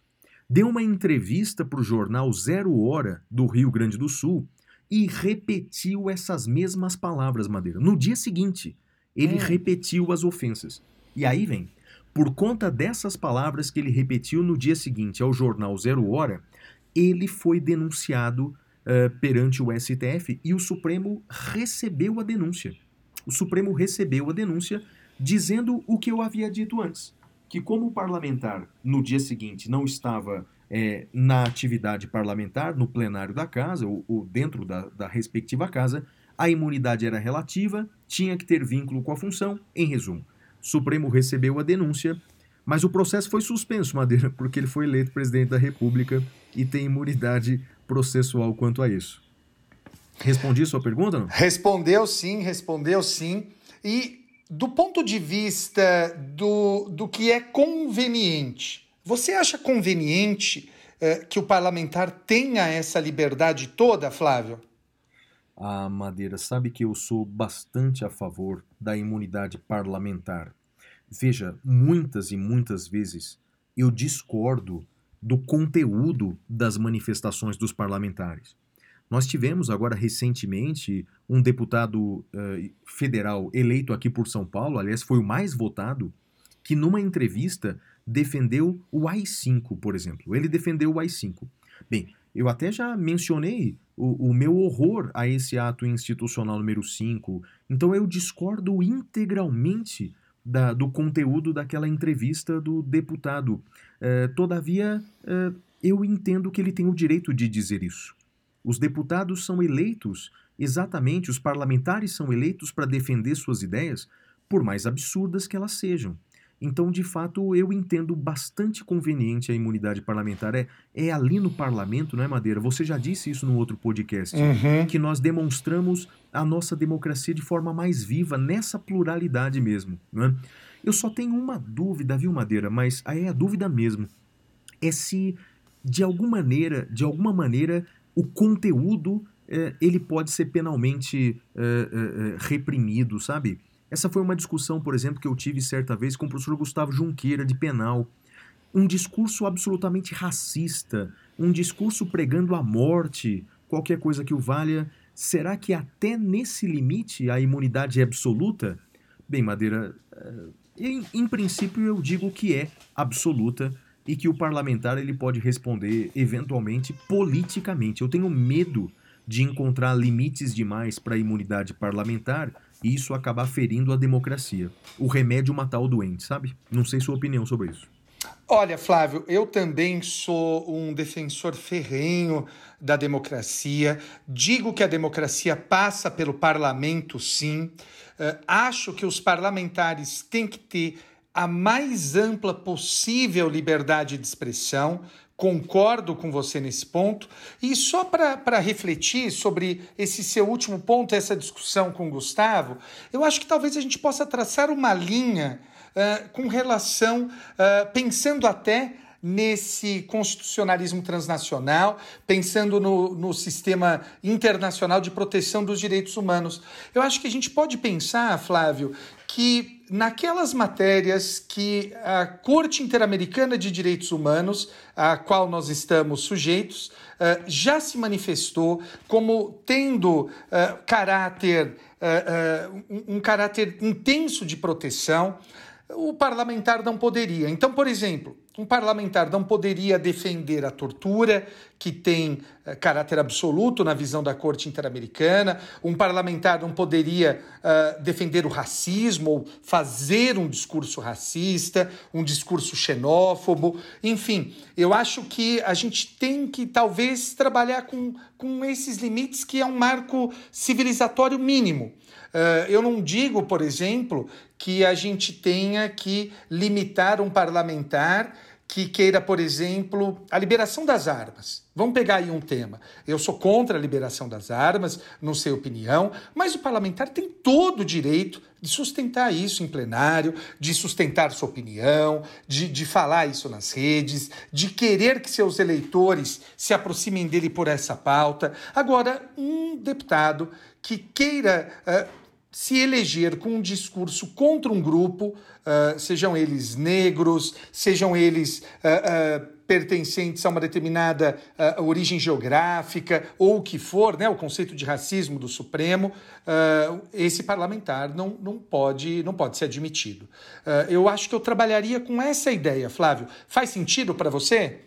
B: deu uma entrevista para o jornal Zero Hora do Rio Grande do Sul e repetiu essas mesmas palavras, Madeira. No dia seguinte, ele é. repetiu as ofensas. E aí vem, por conta dessas palavras que ele repetiu no dia seguinte ao jornal Zero Hora, ele foi denunciado uh, perante o STF e o Supremo recebeu a denúncia. O Supremo recebeu a denúncia dizendo o que eu havia dito antes, que como o parlamentar no dia seguinte não estava é, na atividade parlamentar, no plenário da casa, ou, ou dentro da, da, respectiva casa, a imunidade era relativa, tinha que ter vínculo com a função. Em resumo, o Supremo recebeu a denúncia, mas o processo foi suspenso, Madeira, <laughs> porque ele foi eleito presidente da República e tem imunidade processual quanto a isso. Respondi sua pergunta? Não?
A: Respondeu sim, respondeu sim. E do ponto de vista do, do que é conveniente, você acha conveniente eh, que o parlamentar tenha essa liberdade toda, Flávio?
B: Ah, Madeira, sabe que eu sou bastante a favor da imunidade parlamentar. Veja, muitas e muitas vezes eu discordo do conteúdo das manifestações dos parlamentares. Nós tivemos agora recentemente um deputado uh, federal eleito aqui por São Paulo, aliás, foi o mais votado, que numa entrevista defendeu o AI-5, por exemplo. Ele defendeu o AI-5. Bem, eu até já mencionei o, o, meu horror a esse ato institucional número 5, então eu discordo integralmente da, do conteúdo daquela entrevista do deputado. É, todavia, é, eu entendo que ele tem o direito de dizer isso. Os deputados são eleitos, exatamente, os parlamentares são eleitos para defender suas ideias, por mais absurdas que elas sejam. Então, de fato, eu entendo bastante conveniente a imunidade parlamentar. É, é ali no parlamento, não é, Madeira? Você já disse isso no outro podcast, uhum. que nós demonstramos a nossa democracia de forma mais viva, nessa pluralidade mesmo. Né? Eu só tenho uma dúvida, viu, Madeira? Mas aí é a dúvida mesmo. É se, de alguma maneira, de alguma maneira, o conteúdo é, ele pode ser penalmente é, é, reprimido, sabe? Essa foi uma discussão, por exemplo, que eu tive certa vez com o professor Gustavo Junqueira, de penal. Um discurso absolutamente racista, um discurso pregando a morte, qualquer coisa que o valha. Será que até nesse limite a imunidade é absoluta? Bem, Madeira, eh, em, em princípio eu digo que é absoluta e que o parlamentar ele pode responder eventualmente politicamente. Eu tenho medo de encontrar limites demais para a imunidade parlamentar e isso acabar ferindo a democracia. O remédio matar o doente, sabe? Não sei sua opinião sobre isso.
A: Olha, Flávio, eu também sou um defensor ferrenho da democracia. Digo que a democracia passa pelo parlamento, sim. Uh, acho que os parlamentares têm que ter a mais ampla possível liberdade de expressão concordo com você nesse ponto. E só para refletir sobre esse seu último ponto, essa discussão com o Gustavo, eu acho que talvez a gente possa traçar uma linha uh, com relação, uh, pensando até nesse constitucionalismo transnacional, pensando no, no sistema internacional de proteção dos direitos humanos. Eu acho que a gente pode pensar, Flávio, que naquelas matérias que a Corte Interamericana de Direitos Humanos, a qual nós estamos sujeitos, uh, já se manifestou como tendo uh, caráter, um, um caráter intenso de proteção, o parlamentar não poderia. Então, por exemplo, Um parlamentar não poderia defender a tortura, que tem uh, caráter absoluto na visão da Corte Interamericana. Um parlamentar não poderia uh, defender o racismo ou fazer um discurso racista, um discurso xenófobo. Enfim, eu acho que a gente tem que talvez trabalhar com, com esses limites, que é um marco civilizatório mínimo. Uh, eu não digo, por exemplo, que a gente tenha que limitar um parlamentar que queira, por exemplo, a liberação das armas. Vamos pegar aí um tema. Eu sou contra a liberação das armas, não sei opinião, mas o parlamentar tem todo o direito de sustentar isso em plenário, de sustentar sua opinião, de, de falar isso nas redes, de querer que seus eleitores se aproximem dele por essa pauta. Agora, um deputado que queira. Uh, se eleger com um discurso contra um grupo, uh, sejam eles negros, sejam eles uh, uh, pertencentes a uma determinada origem geográfica ou o que for, né, o conceito de racismo do Supremo, esse parlamentar não, não, pode, não pode ser admitido. eu acho que eu trabalharia com essa ideia, Flávio. Faz sentido para você?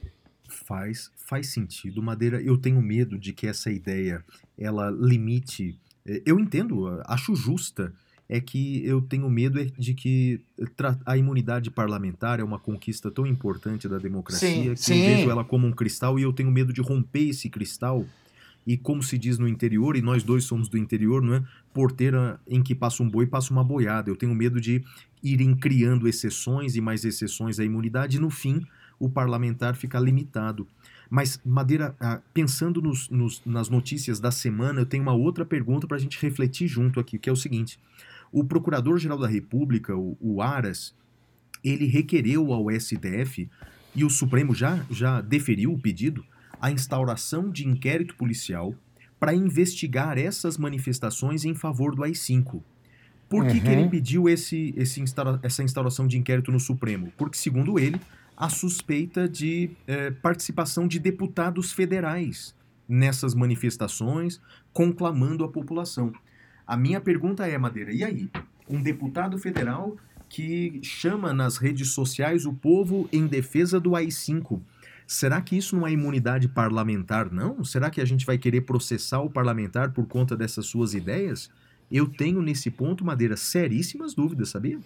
B: Faz, faz sentido, Madeira. Eu tenho medo de que essa ideia ela limite eu entendo, acho justa, é que eu tenho medo é de que a imunidade parlamentar é uma conquista tão importante da democracia
A: sim,
B: que
A: sim.
B: eu vejo ela como um cristal e eu tenho medo de romper esse cristal e como se diz no interior, e nós dois somos do interior, não é? Porteira em que passa um boi, passa uma boiada. Eu tenho medo de irem criando exceções e mais exceções à imunidade e no fim o parlamentar ficar limitado. Mas, Madeira, ah, pensando nos, nos, nas notícias da semana, eu tenho uma outra pergunta para a gente refletir junto aqui, que é o seguinte: o Procurador-Geral da República, o, o Aras, ele requereu ao STF, e o Supremo já, já deferiu o pedido, a instauração de inquérito policial para investigar essas manifestações em favor do AI-5. Por que, uhum. que ele uhum. pediu esse, esse instaura, essa instauração de inquérito no Supremo? Porque, segundo ele, a suspeita de é, participação de deputados federais nessas manifestações, conclamando a população. A minha pergunta é, Madeira, e aí? Um deputado federal que chama nas redes sociais o povo em defesa do AI-5. Será que isso não é imunidade parlamentar, não? Será que a gente vai querer processar o parlamentar por conta dessas suas ideias? Eu tenho nesse ponto, Madeira, seríssimas dúvidas, sabia?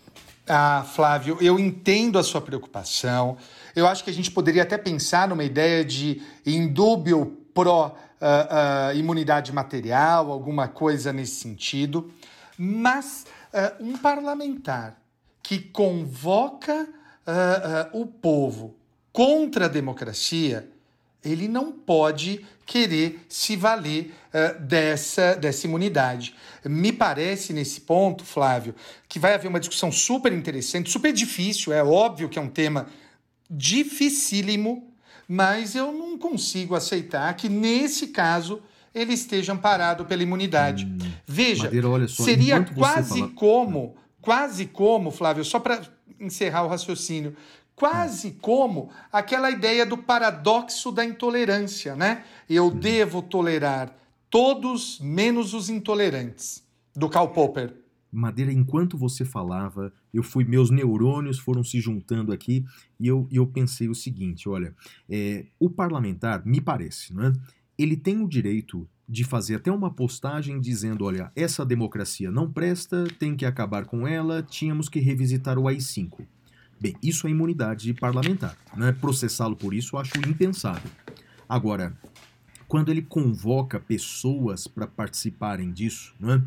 A: Ah, Flávio, eu entendo a sua preocupação. Eu acho que a gente poderia até pensar numa ideia de indúbio pró uh, uh, imunidade material, alguma coisa nesse sentido. Mas uh, um parlamentar que convoca o povo contra a democracia, ele não pode querer se valer uh, dessa, dessa imunidade. Me parece, nesse ponto, Flávio, que vai haver uma discussão super interessante, super difícil, é óbvio que é um tema dificílimo, mas eu não consigo aceitar que, nesse caso, ele esteja amparado pela imunidade. Hum,
B: Veja, Madeira, só,
A: seria quase fala... como, quase como, Flávio, só para encerrar o raciocínio, quase como aquela ideia do paradoxo da intolerância, né? Eu uhum. devo tolerar todos menos os intolerantes, do Karl Popper.
B: Madeira, enquanto você falava, eu fui, meus neurônios foram se juntando aqui e eu, eu pensei o seguinte: olha, é, o parlamentar, me parece, não é? ele tem o direito de fazer até uma postagem dizendo: olha, essa democracia não presta, tem que acabar com ela, tínhamos que revisitar o AI-5. Bem, isso é imunidade parlamentar. Né? Processá-lo por isso eu acho impensável. Agora, quando ele convoca pessoas para participarem disso, né?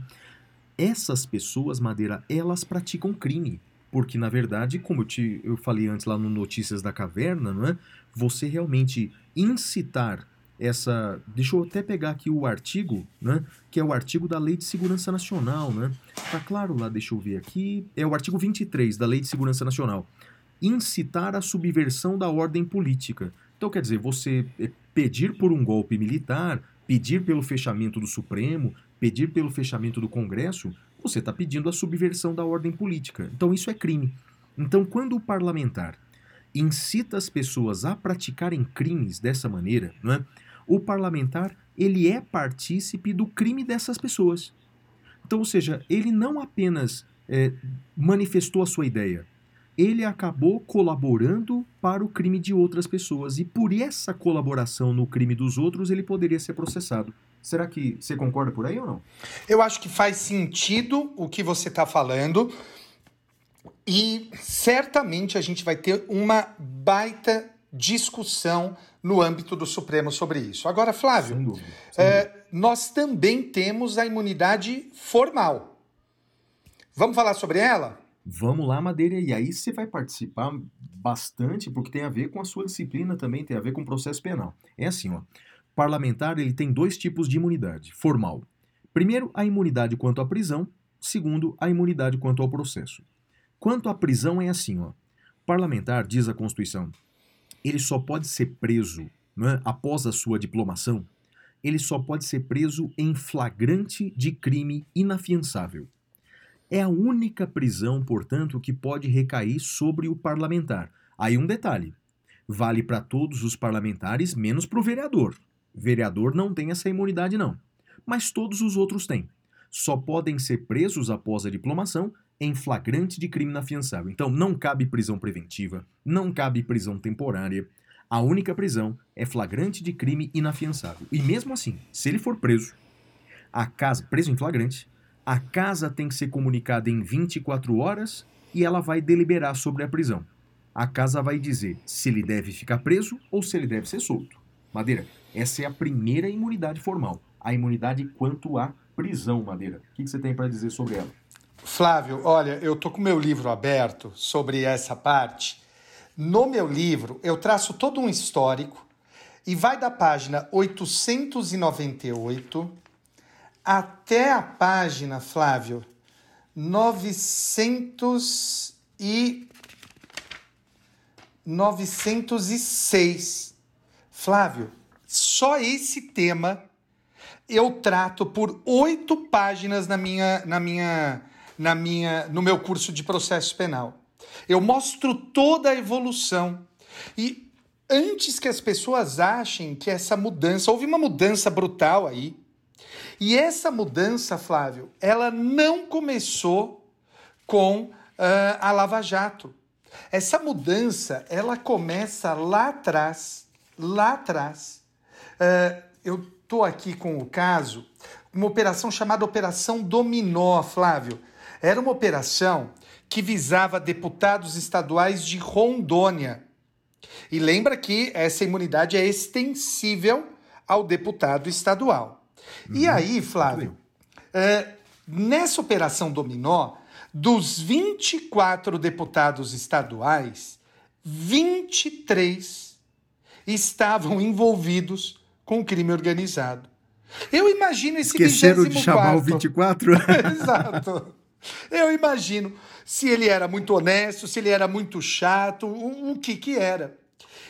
B: essas pessoas, Madeira, elas praticam crime. Porque, na verdade, como eu, te, eu falei antes lá no Notícias da Caverna, não é? você realmente incitar essa. Deixa eu até pegar aqui o artigo, né? Que é o artigo da Lei de Segurança Nacional, né? Tá claro lá, deixa eu ver aqui. É o artigo 23 da Lei de Segurança Nacional. Incitar a subversão da ordem política. Então, quer dizer, você eh, pedir por um golpe militar, pedir pelo fechamento do Supremo, pedir pelo fechamento do Congresso, você está pedindo a subversão da ordem política. Então, isso é crime. Então, quando o parlamentar incita as pessoas a praticarem crimes dessa maneira, é? o parlamentar ele é partícipe do crime dessas pessoas. Então, ou seja, ele não apenas é, manifestou a sua ideia, ele acabou colaborando para o crime de outras pessoas. E por essa colaboração no crime dos outros, ele poderia ser processado. Será que você concorda por aí ou não?
A: Eu acho que faz sentido o que você está falando. E certamente a gente vai ter uma baita discussão no âmbito do Supremo sobre isso. Agora, Flávio,
B: Sem dúvida. sem
A: é,
B: dúvida.
A: nós também temos a imunidade formal. Vamos falar sobre ela?
B: Vamos lá, Madeira, e aí você vai participar bastante, porque tem a ver com a sua disciplina também, tem a ver com o processo penal. É assim, ó. Parlamentar, ele tem dois tipos de imunidade, formal. Primeiro, a imunidade quanto à prisão. Segundo, a imunidade quanto ao processo. Quanto à prisão é assim, ó. Parlamentar, diz a Constituição, ele só pode ser preso né, após a sua diplomação, ele só pode ser preso em flagrante de crime inafiançável. É a única prisão, portanto, que pode recair sobre o parlamentar. Aí um detalhe: vale para todos os parlamentares, menos para o vereador. Vereador não tem essa imunidade, não. Mas todos os outros têm. Só podem ser presos após a diplomação em flagrante de crime inafiançável. Então não cabe prisão preventiva, não cabe prisão temporária. A única prisão é flagrante de crime inafiançável. E mesmo assim, se ele for preso, a casa, preso em flagrante, a casa tem que ser comunicada em 24 horas e ela vai deliberar sobre a prisão. A casa vai dizer se ele deve ficar preso ou se ele deve ser solto. Madeira, essa é a primeira imunidade formal, a imunidade quanto à prisão, Madeira. O que você tem para dizer sobre ela?
A: Flávio, olha, eu tô com meu livro aberto sobre essa parte. No meu livro, eu traço todo um histórico e vai da página 898 até a página, Flávio, 900 e 906. Flávio, só esse tema eu trato por oito páginas na minha, na minha, na minha, no meu curso de processo penal. Eu mostro toda a evolução e antes que as pessoas achem que essa mudança houve uma mudança brutal aí e essa mudança, Flávio, ela não começou com ah, a Lava Jato. Essa mudança, ela começa lá atrás, lá atrás. Ah, eu estou aqui com o caso, uma operação chamada Operação Dominó, Flávio. Era uma operação que visava deputados estaduais de Rondônia. E lembra que essa imunidade é extensível ao deputado estadual. E aí, Flávio, é, nessa operação Dominó, dos 24 deputados estaduais, 23 estavam envolvidos com crime organizado. Eu imagino esse
B: Esqueceram de
A: 24º.
B: chamar o 24? <laughs> <laughs>
A: Exato. Eu imagino se ele era muito honesto, se ele era muito chato, o, o que que era.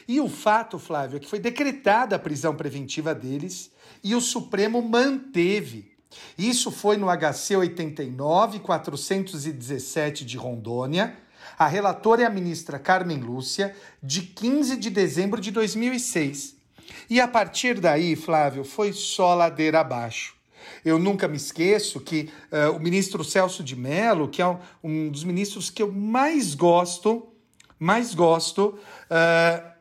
A: E o fato, Flávio, é que foi decretada a prisão preventiva deles e o Supremo manteve. Isso foi no HC 89 417 de Rondônia. A relatora é a ministra Carmen Lúcia, de 15 de dezembro de 2006. E a partir daí, Flávio, foi só ladeira abaixo. Eu nunca me esqueço que uh, o ministro Celso de Mello, que é um, um, dos ministros que eu mais gosto, mais gosto, uh,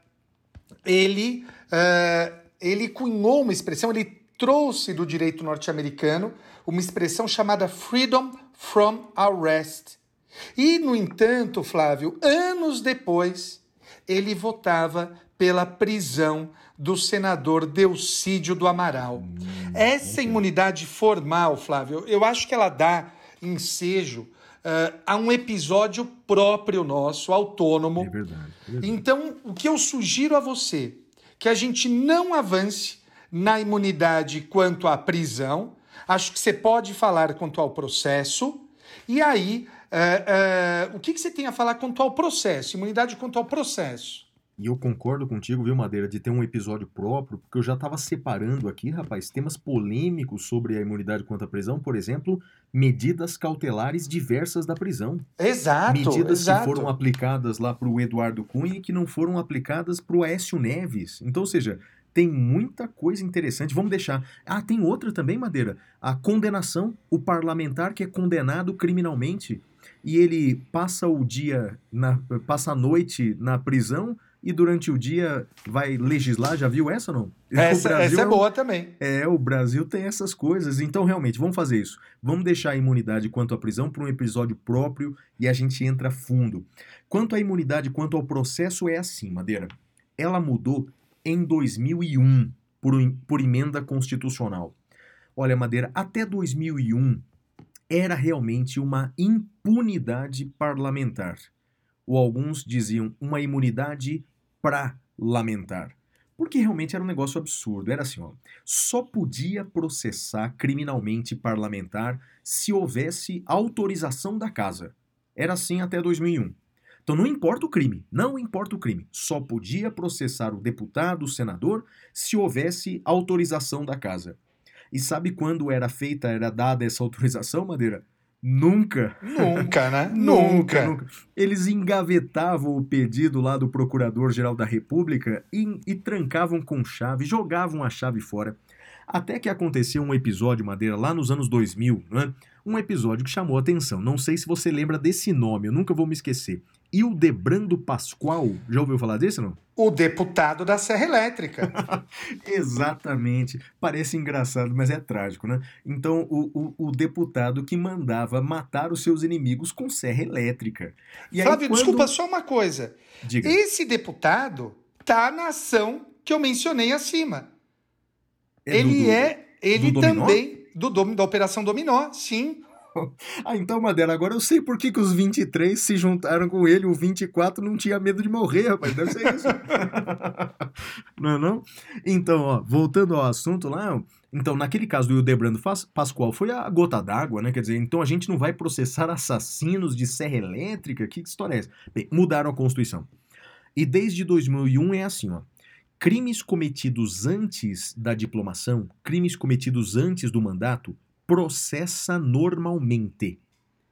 A: ele, uh, ele cunhou uma expressão, ele trouxe do direito norte-americano uma expressão chamada freedom from arrest. E, no entanto, Flávio, anos depois, ele votava pela prisão do senador Delcídio do Amaral. Hum, Essa imunidade formal, Flávio, eu acho que ela dá ensejo uh, a um episódio próprio nosso, autônomo.
B: É verdade, é verdade.
A: Então, o que eu sugiro a você, que a gente não avance na imunidade quanto à prisão, acho que você pode falar quanto ao processo, e aí, uh, uh, o que, que você tem a falar quanto ao processo? Imunidade quanto ao processo.
B: E eu concordo contigo, viu, Madeira, de ter um episódio próprio, porque eu já estava separando aqui, rapaz, temas polêmicos sobre a imunidade contra a prisão, por exemplo, medidas cautelares diversas da prisão.
A: Exato.
B: Medidas
A: exato.
B: que foram aplicadas lá para o Eduardo Cunha e que não foram aplicadas para o Aécio Neves. Então, ou seja, tem muita coisa interessante. Vamos deixar. Ah, tem outra também, Madeira. A condenação. O parlamentar que é condenado criminalmente. e ele passa o dia, na, passa a noite na prisão e durante o dia vai legislar. Já viu essa ou não? <laughs>
A: Essa, essa é
B: um-
A: boa também.
B: é, o Brasil tem essas coisas. Então, realmente, vamos fazer isso. Vamos deixar a imunidade quanto à prisão para um episódio próprio e a gente entra fundo. Quanto à imunidade, quanto ao processo, é assim, Madeira. Ela mudou em 2001 por, por emenda constitucional. Olha, Madeira, até 2001 era realmente uma impunidade parlamentar. Ou alguns diziam uma imunidade parlamentar. Porque realmente era um negócio absurdo. Era assim, ó. Só podia processar criminalmente parlamentar se houvesse autorização da casa. Era assim até 2001. Então não importa o crime, não importa o crime. Só podia processar o deputado, o senador, se houvesse autorização da casa. E sabe quando era feita, era dada essa autorização, Madeira? Nunca.
A: Nunca, né? <laughs>
B: Nunca, nunca. Eles engavetavam o pedido lá do Procurador-Geral da República e, e trancavam com chave, jogavam a chave fora. Até que aconteceu um episódio, Madeira, lá nos anos 2000, né? um episódio que chamou a atenção. Não sei se você lembra desse nome, eu nunca vou me esquecer. Hildebrando Pascoal, já ouviu falar desse não?
A: O deputado da Serra Elétrica. <laughs>
B: Exatamente. Parece engraçado, mas é trágico, né? Então, o, o, o deputado que mandava matar os seus inimigos com serra elétrica. E aí,
A: Flávio,
B: quando-
A: desculpa só uma coisa.
B: Diga.
A: Esse deputado tá na ação que eu mencionei acima.
B: É
A: ele
B: do-
A: é. Ele
B: do
A: também. Do, da Operação Dominó, sim. <laughs>
B: Ah, então, Madeira, agora eu sei por que, que os 23 se juntaram com ele, o 24 não tinha medo de morrer, rapaz, deve ser isso. <laughs> não é não? Então, ó, voltando ao assunto lá, então, naquele caso do Hildebrando Pascoal, foi a gota d'água, né? Quer dizer, então a gente não vai processar assassinos de serra elétrica? Que história é essa? Bem, mudaram a Constituição. E desde 2001 é assim, ó. Crimes cometidos antes da diplomação, crimes cometidos antes do mandato, processa normalmente.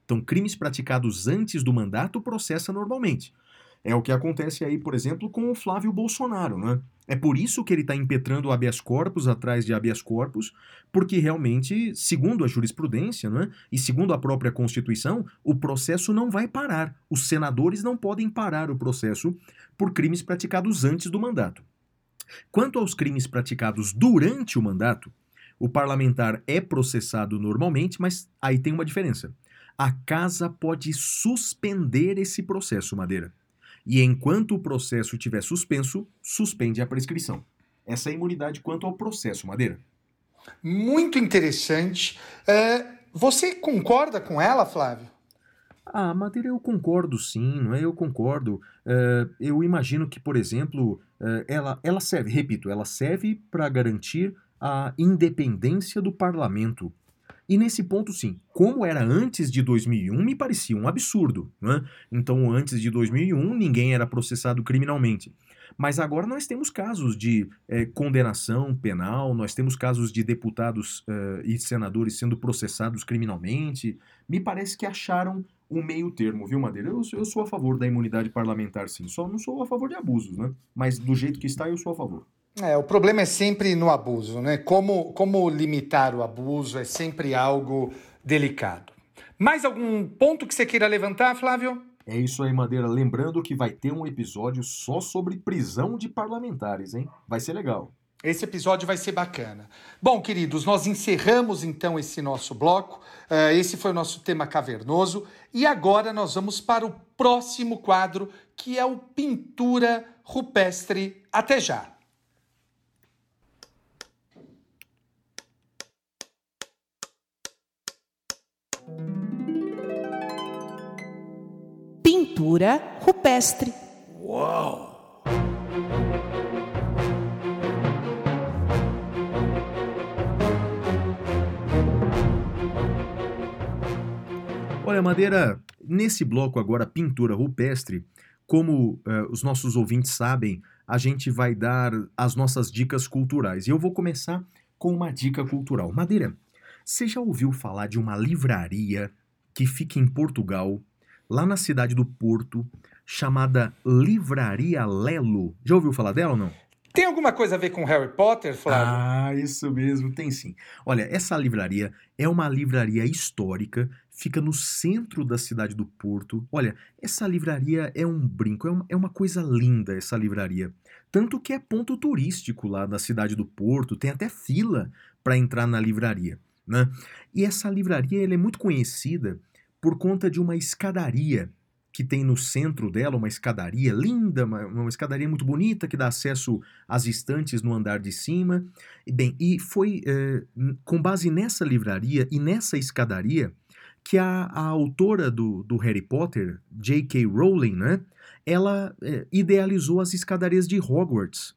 B: Então, crimes praticados antes do mandato processa normalmente. É o que acontece aí, por exemplo, com o Flávio Bolsonaro, né? É por isso que ele está impetrando habeas corpus atrás de habeas corpus, porque realmente, segundo a jurisprudência, né, e segundo a própria Constituição, o processo não vai parar. Os senadores não podem parar o processo por crimes praticados antes do mandato. Quanto aos crimes praticados durante o mandato, o parlamentar é processado normalmente, mas aí tem uma diferença. A casa pode suspender esse processo, Madeira. E enquanto o processo estiver suspenso, suspende a prescrição. Essa é a imunidade quanto ao processo, Madeira.
A: Muito interessante. É, você concorda com ela, Flávio?
B: Ah, Madeira, eu concordo sim, não é? Eu concordo. É, eu imagino que, por exemplo, é, ela, ela serve, repito, ela serve para garantir a independência do parlamento. E nesse ponto, sim, como era antes de 2001, me parecia um absurdo. Né? Então, antes de 2001, ninguém era processado criminalmente. Mas agora nós temos casos de eh, condenação penal, nós temos casos de deputados eh, e senadores sendo processados criminalmente. Me parece que acharam um meio termo, viu, Madeira? Eu, eu sou a favor da imunidade parlamentar, sim. Só não sou a favor de abusos, né? Mas do jeito que está, eu sou a favor.
A: É, o problema é sempre no abuso, né? Como, como limitar o abuso é sempre algo delicado. Mais algum ponto que você queira levantar, Flávio?
B: É isso aí, Madeira. Lembrando que vai ter um episódio só sobre prisão de parlamentares, hein? Vai ser legal.
A: Esse episódio vai ser bacana. Bom, queridos, nós encerramos então esse nosso bloco. Uh, esse foi o nosso tema cavernoso. E agora nós vamos para o próximo quadro, que é o Pintura Rupestre. Até já!
C: Pintura rupestre.
B: Olha, Madeira, nesse bloco agora, pintura rupestre, como eh, os nossos ouvintes sabem, a gente vai dar as nossas dicas culturais. E eu vou começar com uma dica cultural. Madeira, você já ouviu falar de uma livraria que fica em Portugal, lá na cidade do Porto, chamada Livraria Lelo? Já ouviu falar dela ou não?
A: Tem alguma coisa a ver com Harry Potter, Flávio?
B: Ah, isso mesmo, tem sim. Olha, essa livraria é uma livraria histórica, fica no centro da cidade do Porto. Olha, essa livraria é um brinco, é uma, é uma coisa linda essa livraria. Tanto que é ponto turístico lá da cidade do Porto, tem até fila para entrar na livraria. Né? E essa livraria ela é muito conhecida por conta de uma escadaria que tem no centro dela uma escadaria linda, uma, uma, escadaria muito bonita que dá acesso às estantes no andar de cima. E, bem, e foi é, com base nessa livraria e nessa escadaria que a, a autora do, do, Harry Potter, J.K. Rowling, né, ela é, idealizou as escadarias de Hogwarts.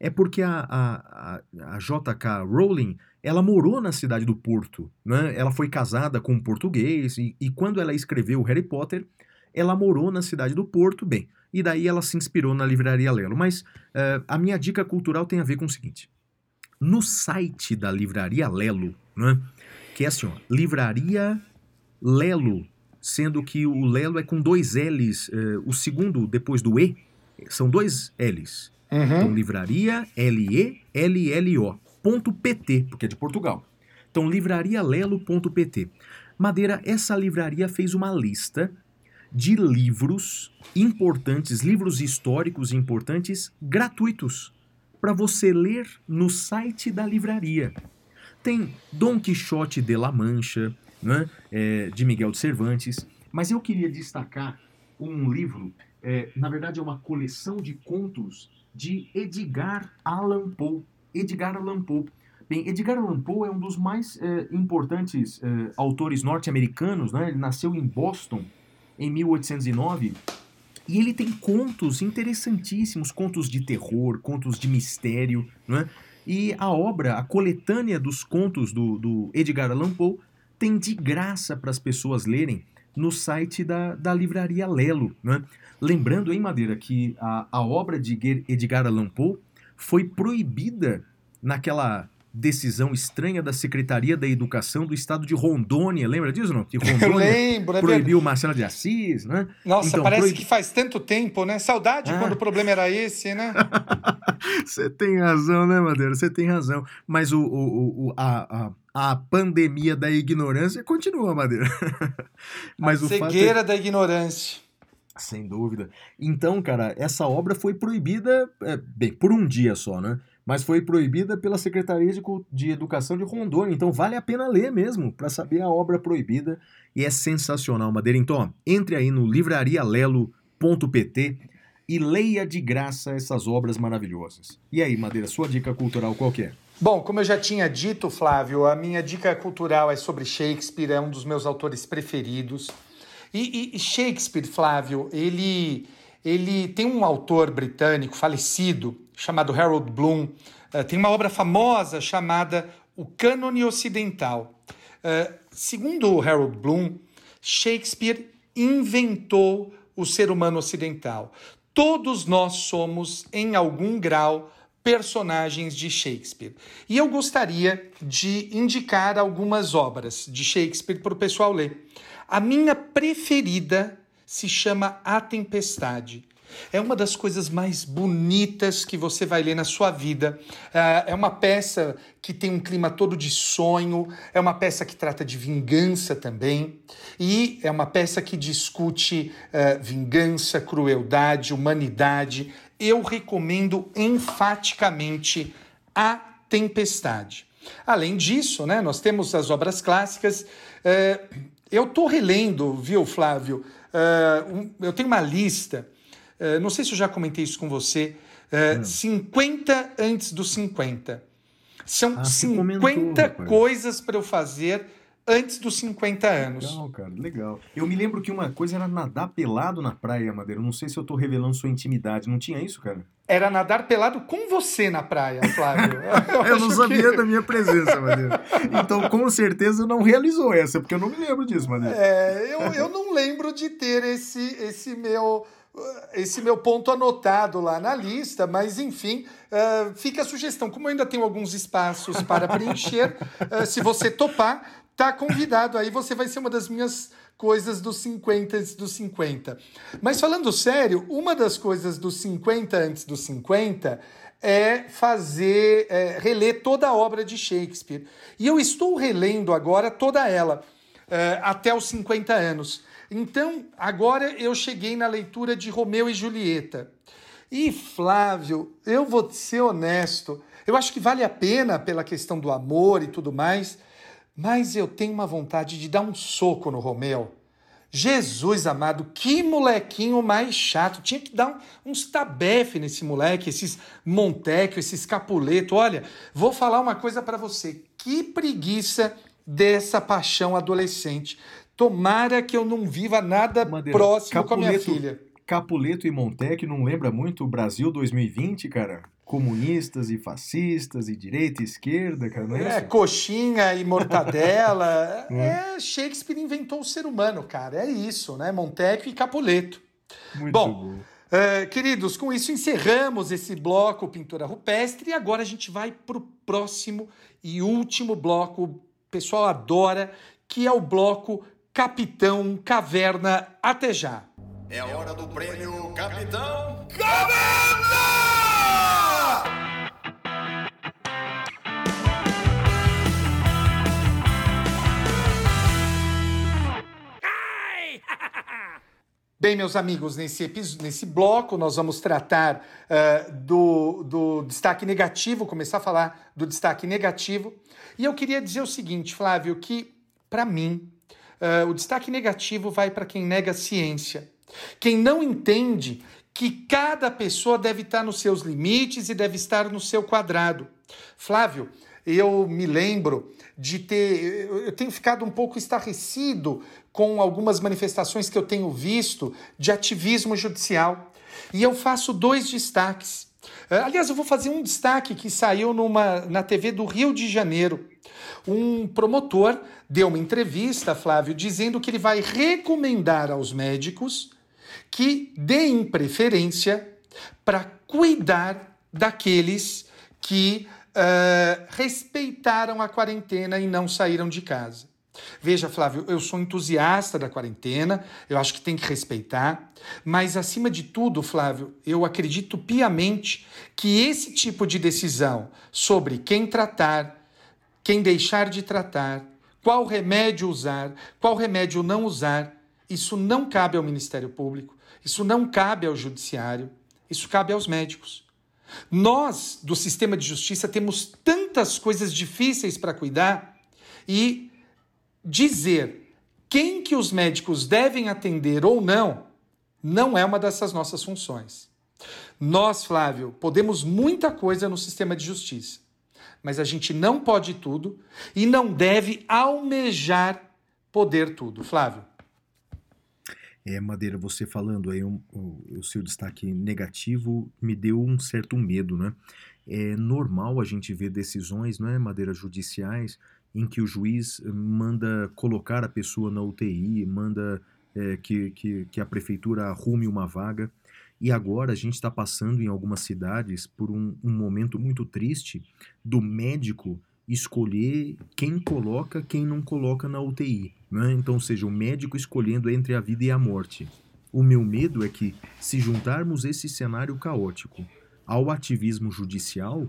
B: É porque a, a, a, a J.K. Rowling ela morou na cidade do Porto. Né? Ela foi casada com um português e, e quando ela escreveu Harry Potter, ela morou na cidade do Porto, bem, e daí ela se inspirou na Livraria Lelo. Mas uh, a minha dica cultural tem a ver com o seguinte: no site da Livraria Lelo, né, que é assim, ó, Livraria Lelo, sendo que o Lelo é com dois L's, uh, o segundo depois do E, são dois L's. Uhum. Então, livraria L-E-L-L-O, ponto PT, porque é de Portugal. Então, livrarialelo.pt. Madeira, essa livraria fez uma lista de livros importantes, livros históricos importantes, gratuitos, para você ler no site da livraria. Tem Dom Quixote de La Mancha, né, é, de Miguel de Cervantes, mas eu queria destacar um livro, é, na verdade é uma coleção de contos de Edgar Allan Poe. Edgar Allan Poe. Bem, Edgar Allan Poe é um dos mais é, importantes é, autores norte-americanos, né? ele nasceu em Boston, em 1809. E ele tem contos interessantíssimos, contos de terror, contos de mistério, né? E a obra, a coletânea dos contos do, do Edgar Allan Poe, tem de graça para as pessoas lerem no site da, da livraria Lelo. Né? Lembrando, em Madeira, que a, a obra de Edgar Allan Poe foi proibida naquela decisão estranha da Secretaria da Educação do Estado de Rondônia. Lembra disso, não? Que <laughs> Rondônia
A: Eu lembro, é
B: proibiu Marcelo de Assis, né?
A: Nossa, então, parece proib... que faz tanto tempo, né? Saudade ah. quando o problema era esse, né? <laughs>
B: Você tem razão, né, Madeira? Você tem razão. Mas o, o, o a, a, a, pandemia da ignorância continua, Madeira. <laughs>
A: Mas a o cegueira é... da ignorância.
B: Sem dúvida. Então, cara, essa obra foi proibida, é, bem, por um dia só, né? mas foi proibida pela Secretaria de, de Educação de Rondônia. Então vale a pena ler mesmo para saber a obra proibida e é sensacional, Madeira. Então, ó, entre aí no livrarialelo.pt e leia de graça essas obras maravilhosas. E aí, Madeira, sua dica cultural qual é?
A: Bom, como eu já tinha dito, Flávio, a minha dica cultural é sobre Shakespeare, é um dos meus autores preferidos. E, e, Shakespeare, Flávio, ele, ele tem um autor britânico falecido, chamado Harold Bloom, uh, tem uma obra famosa chamada O Cânone Ocidental. Uh, segundo Harold Bloom, Shakespeare inventou o ser humano ocidental. Todos nós somos, em algum grau, personagens de Shakespeare. E eu gostaria de indicar algumas obras de Shakespeare para o pessoal ler. A minha preferida se chama A Tempestade. É uma das coisas mais bonitas que você vai ler na sua vida. É, é uma peça que tem um clima todo de sonho, é uma peça que trata de vingança também, e é uma peça que discute uh, vingança, crueldade, humanidade. Eu recomendo enfaticamente A Tempestade. Além disso, né, nós temos as obras clássicas. Uh, eu estou relendo, viu, Flávio? Uh, um, eu tenho uma lista eh, não sei se eu já comentei isso com você, uh, hum. 50 antes dos 50. São ah, 50 comentou, coisas para eu fazer antes dos 50 anos.
B: Legal, cara, legal. Eu me lembro que uma coisa era nadar pelado na praia, Madeira. Não sei se eu estou revelando sua intimidade. Não tinha isso, cara?
A: Era nadar pelado com você na praia, Flávio. <laughs>
B: Eu, eu não sabia que... da minha presença, Madeira. Então, com certeza, não realizou essa, porque eu não me lembro disso, Madeira.
A: É, eu, eu não lembro de ter esse, esse meu esse meu ponto anotado lá na lista, mas enfim, uh, fica a sugestão. Como eu ainda tenho alguns espaços para preencher, uh, se você topar, tá convidado aí, você vai ser uma das minhas coisas dos 50 antes dos 50. Mas falando sério, uma das coisas dos 50 antes dos 50 é fazer, é, reler toda a obra de Shakespeare. E eu estou relendo agora toda ela, é, até os 50 anos. Então, agora eu cheguei na leitura de Romeu e Julieta. E Flávio, eu vou ser honesto, eu acho que vale a pena pela questão do amor e tudo mais, mas eu tenho uma vontade de dar um soco no Romeu. Jesus amado, que molequinho mais chato. Tinha que dar um, uns tabefe nesse moleque, esses Montecchio, esses Capuleto. Olha, vou falar uma coisa para você. Que preguiça dessa paixão adolescente. Tomara que eu não viva nada Madeira, próximo Capuleto, com a minha filha.
B: Capuleto e Montecchio não lembra muito o Brasil 2020, cara? Comunistas e fascistas e direita e esquerda, cara, não
A: é, é coxinha e mortadela. <laughs> é. é, Shakespeare inventou o ser humano, cara. É isso, né? Montecchio e Capuleto. Muito bom. bom. Uh, queridos, com isso encerramos esse bloco Pintura Rupestre e agora a gente vai para o próximo e último bloco. O pessoal adora, que é o bloco Capitão Caverna. Até já!
E: É a hora do prêmio Capitão Caverna!
A: Bem, meus amigos, nesse, nesse bloco nós vamos tratar uh, do, do destaque negativo, começar a falar do destaque negativo. E eu queria dizer o seguinte, Flávio, que para mim uh, o destaque negativo vai para quem nega a ciência, quem não entende que cada pessoa deve estar nos seus limites e deve estar no seu quadrado. Flávio, eu me lembro de ter. Eu tenho ficado um pouco estarrecido com algumas manifestações que eu tenho visto de ativismo judicial. E eu faço dois destaques. Aliás, eu vou fazer um destaque que saiu numa, na TV do Rio de Janeiro um promotor deu uma entrevista, Flávio, dizendo que ele vai recomendar aos médicos que deem preferência para cuidar daqueles que uh, respeitaram a quarentena e não saíram de casa. Veja, Flávio, eu sou entusiasta da quarentena, eu acho que tem que respeitar, mas acima de tudo, Flávio, eu acredito piamente que esse tipo de decisão sobre quem tratar, quem deixar de tratar, qual remédio usar, qual remédio não usar, isso não cabe ao Ministério Público, isso não cabe ao Judiciário, isso cabe aos médicos. Nós, do sistema de justiça, temos tantas coisas difíceis para cuidar e dizer quem que os médicos devem atender ou não, não é uma dessas nossas funções. Nós, Flávio, podemos muita coisa no sistema de justiça mas a gente não pode tudo e não deve almejar poder tudo. Flávio.
B: É, Madeira, você falando aí o, o, o seu destaque negativo me deu um certo medo, né? É normal a gente ver decisões, não é, Madeira, judiciais, em que o juiz manda colocar a pessoa na UTI, manda é, que, que, que a prefeitura arrume uma vaga. E agora a gente está passando em algumas cidades por um, um, momento muito triste do médico escolher quem coloca, quem não coloca na UTI. Né? Então, seja, o médico escolhendo entre a vida e a morte. O meu medo é que, se juntarmos esse cenário caótico ao ativismo judicial,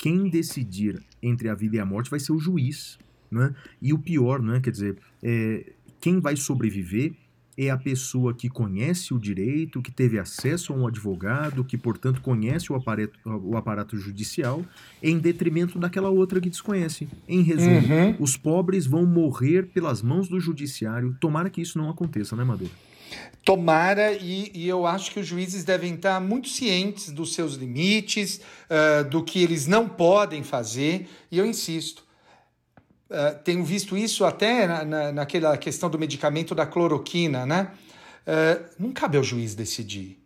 B: quem decidir entre a vida e a morte vai ser o juiz. Né? E o pior, né? quer dizer, é, quem vai sobreviver é a pessoa que conhece o direito, que teve acesso a um advogado, que, portanto, conhece o aparato, o aparato judicial, em detrimento daquela outra que desconhece. Em resumo, uhum. os pobres vão morrer pelas mãos do judiciário. Tomara que isso não aconteça, né, Madeira?
A: Tomara, e, e, eu acho que os juízes devem estar muito cientes dos seus limites, uh, do que eles não podem fazer, e eu insisto Uh, tenho visto isso até na, na, naquela questão do medicamento da cloroquina, né? Uh, não cabe ao juiz decidir.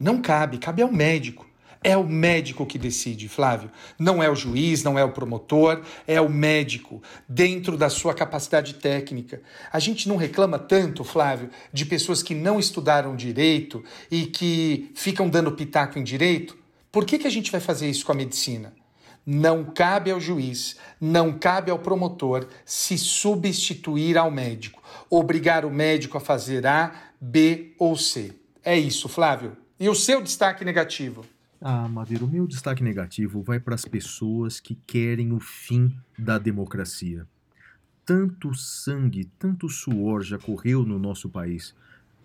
A: Não cabe, cabe ao médico. É o médico que decide, Flávio. Não é o juiz, não é o promotor, é o médico, dentro da sua capacidade técnica. A gente não reclama tanto, Flávio, de pessoas que não estudaram direito e que ficam dando pitaco em direito. Por que, que a gente vai fazer isso com a medicina? Não cabe ao juiz, não cabe ao promotor se substituir ao médico, obrigar o médico a fazer A, B ou C. É isso, Flávio. E o seu destaque negativo?
B: Ah, Madeira, o meu destaque negativo vai para as pessoas que querem o fim da democracia. Tanto sangue, tanto suor já correu no nosso país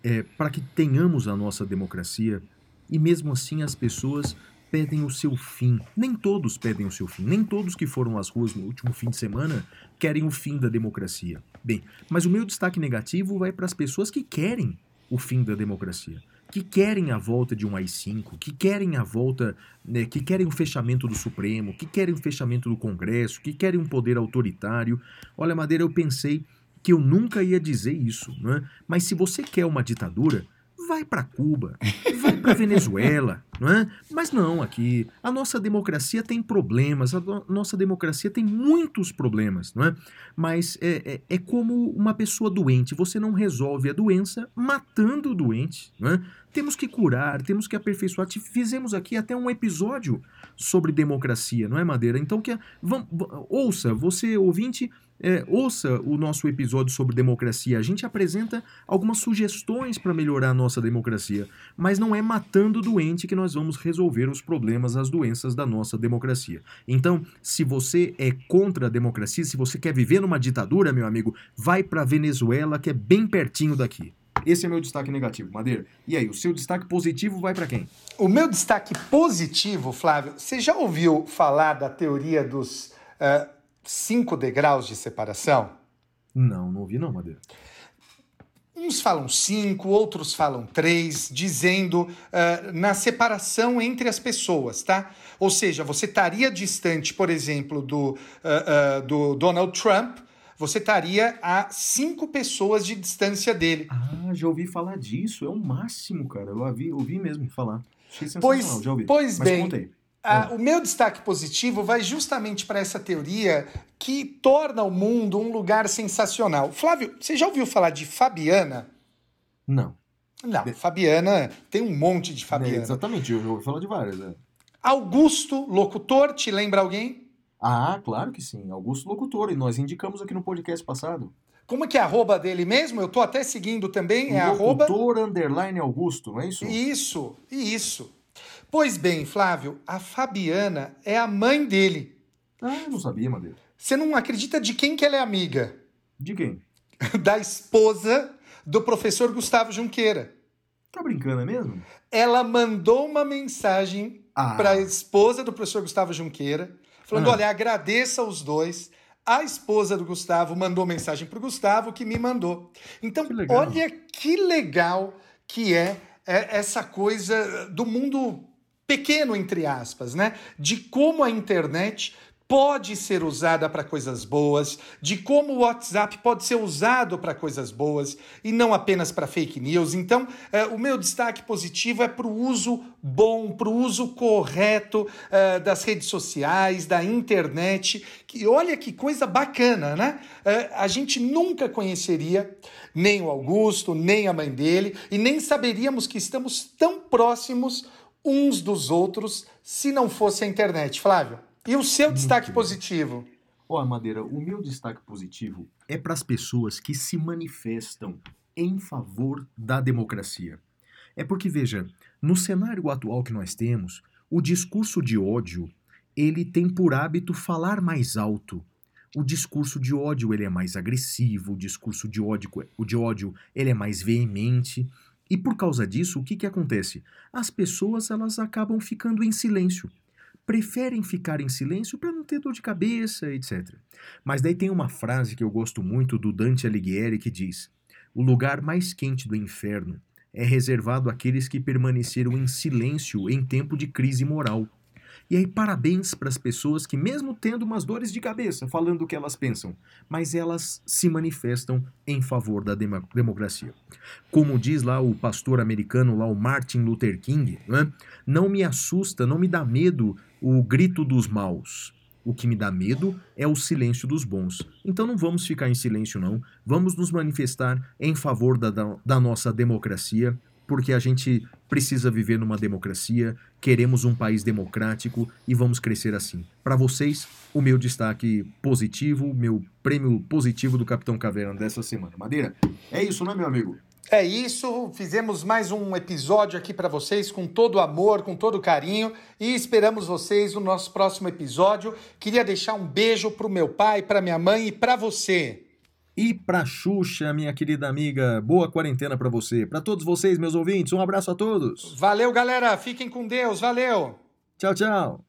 B: é, para que tenhamos a nossa democracia e mesmo assim as pessoas pedem o seu fim. Nem todos pedem o seu fim. Nem todos que foram às ruas no último fim de semana querem o fim da democracia. Bem, mas o meu destaque negativo vai para as pessoas que querem o fim da democracia que querem a volta de um AI-5, que querem a volta, né, que querem o fechamento do Supremo, que querem o fechamento do Congresso, que querem um poder autoritário. Olha, Madeira, eu pensei que eu nunca ia dizer isso, né? mas se você quer uma ditadura, vai para Cuba, vai para Venezuela, não é? Mas não, aqui a nossa democracia tem problemas, a no nossa democracia tem muitos problemas, não é? Mas é, é, é, como uma pessoa doente, você não resolve a doença matando o doente, não é? Temos que curar, temos que aperfeiçoar. Fizemos aqui até um episódio sobre democracia, não é, Madeira? Então, que, vamos, ouça, você ouvinte, é, ouça o nosso episódio sobre democracia. A gente apresenta algumas sugestões para melhorar a nossa democracia, mas não é matando o doente que nós vamos resolver os problemas, as doenças da nossa democracia. Então, se você é contra a democracia, se você quer viver numa ditadura, meu amigo, vai para Venezuela, que é bem pertinho daqui. Esse é meu destaque negativo, Madeira. E aí, o seu destaque positivo vai para quem?
A: O meu destaque positivo, Flávio, você já ouviu falar da teoria dos uh, cinco degraus de separação?
B: Não, não ouvi não, Madeira.
A: Uns falam cinco, outros falam três, dizendo uh, na separação entre as pessoas, tá? Ou seja, você estaria distante, por exemplo, do, uh, uh, do Donald Trump, você estaria a cinco pessoas de distância dele.
B: Ah, já ouvi falar disso. É o máximo, cara. Eu ouvi, ouvi mesmo falar.
A: Achei pois, já ouvi. Pois Mas bem. Contei. Ah, o meu destaque positivo vai justamente para essa teoria que torna o mundo um lugar sensacional. Flávio, você já ouviu falar de Fabiana?
B: Não.
A: Não, Fabiana, tem um monte de Fabiana. É,
B: exatamente, eu ouvi falar de várias. É.
A: Augusto, locutor, te lembra alguém?
B: Ah, claro que sim. Augusto Locutor. E nós indicamos aqui no podcast passado.
A: Como é que é a arroba dele mesmo? Eu tô até seguindo também. É
B: Locutor arroba... underline Augusto, não é isso?
A: Isso, isso. Pois bem, Flávio, a Fabiana é a mãe dele.
B: Ah, não sabia, Madeira.
A: Você não acredita de quem que ela é amiga?
B: De quem? <laughs>
A: da esposa do professor Gustavo Junqueira.
B: Tá brincando, é mesmo?
A: Ela mandou uma mensagem ah. para a esposa do professor Gustavo Junqueira falando: ah. olha, agradeça os dois. A esposa do Gustavo mandou mensagem para o Gustavo que me mandou. Então, que olha que legal que é essa coisa do mundo pequeno, entre aspas, né? De como a internet pode ser usada para coisas boas, de como o WhatsApp pode ser usado para coisas boas e não apenas para fake news. Então, eh, o meu destaque positivo é para o uso bom, para o uso correto eh, das redes sociais, da internet. Que olha que coisa bacana, né? Eh, a gente nunca conheceria nem o Augusto, nem a mãe dele, e nem saberíamos que estamos tão próximos uns dos outros se não fosse a internet. Flávio? E o seu destaque positivo?
B: Ó, oh, Madeira, o meu destaque positivo é para as pessoas que se manifestam em favor da democracia. É porque, veja, no cenário atual que nós temos, o discurso de ódio, ele tem por hábito falar mais alto. O discurso de ódio, ele é mais agressivo, o discurso de ódio, o de ódio, ele é mais veemente. E por causa disso, o que, que acontece? As pessoas, elas acabam ficando em silêncio preferem ficar em silêncio para não ter dor de cabeça, etc. Mas daí tem uma frase que eu gosto muito do Dante Alighieri que diz: O lugar mais quente do inferno é reservado àqueles que permaneceram em silêncio em tempo de crise moral. E aí, parabéns para as pessoas que, mesmo tendo umas dores de cabeça, falando o que elas pensam, mas elas se manifestam em favor da dem democracia. Como diz lá o pastor americano, lá o Martin Luther King, né? não me assusta, não me dá medo o grito dos maus. O que me dá medo é o silêncio dos bons. Então não vamos ficar em silêncio, não. Vamos nos manifestar em favor da, da, da nossa democracia, porque a gente precisa viver numa democracia, queremos um país democrático e vamos crescer assim. Para vocês, o meu destaque positivo, meu prêmio positivo do Capitão Caverna dessa semana. Madeira, é isso, né, meu amigo?
A: É isso, fizemos mais um episódio aqui para vocês com todo amor, com todo carinho e esperamos vocês no nosso próximo episódio. Queria deixar um beijo pro meu pai, para minha mãe e para você.
B: E pra Xuxa, minha querida amiga, boa quarentena para você. Para todos vocês, meus ouvintes, um abraço a todos.
A: Valeu, galera. Fiquem com Deus. Valeu.
B: Tchau, tchau.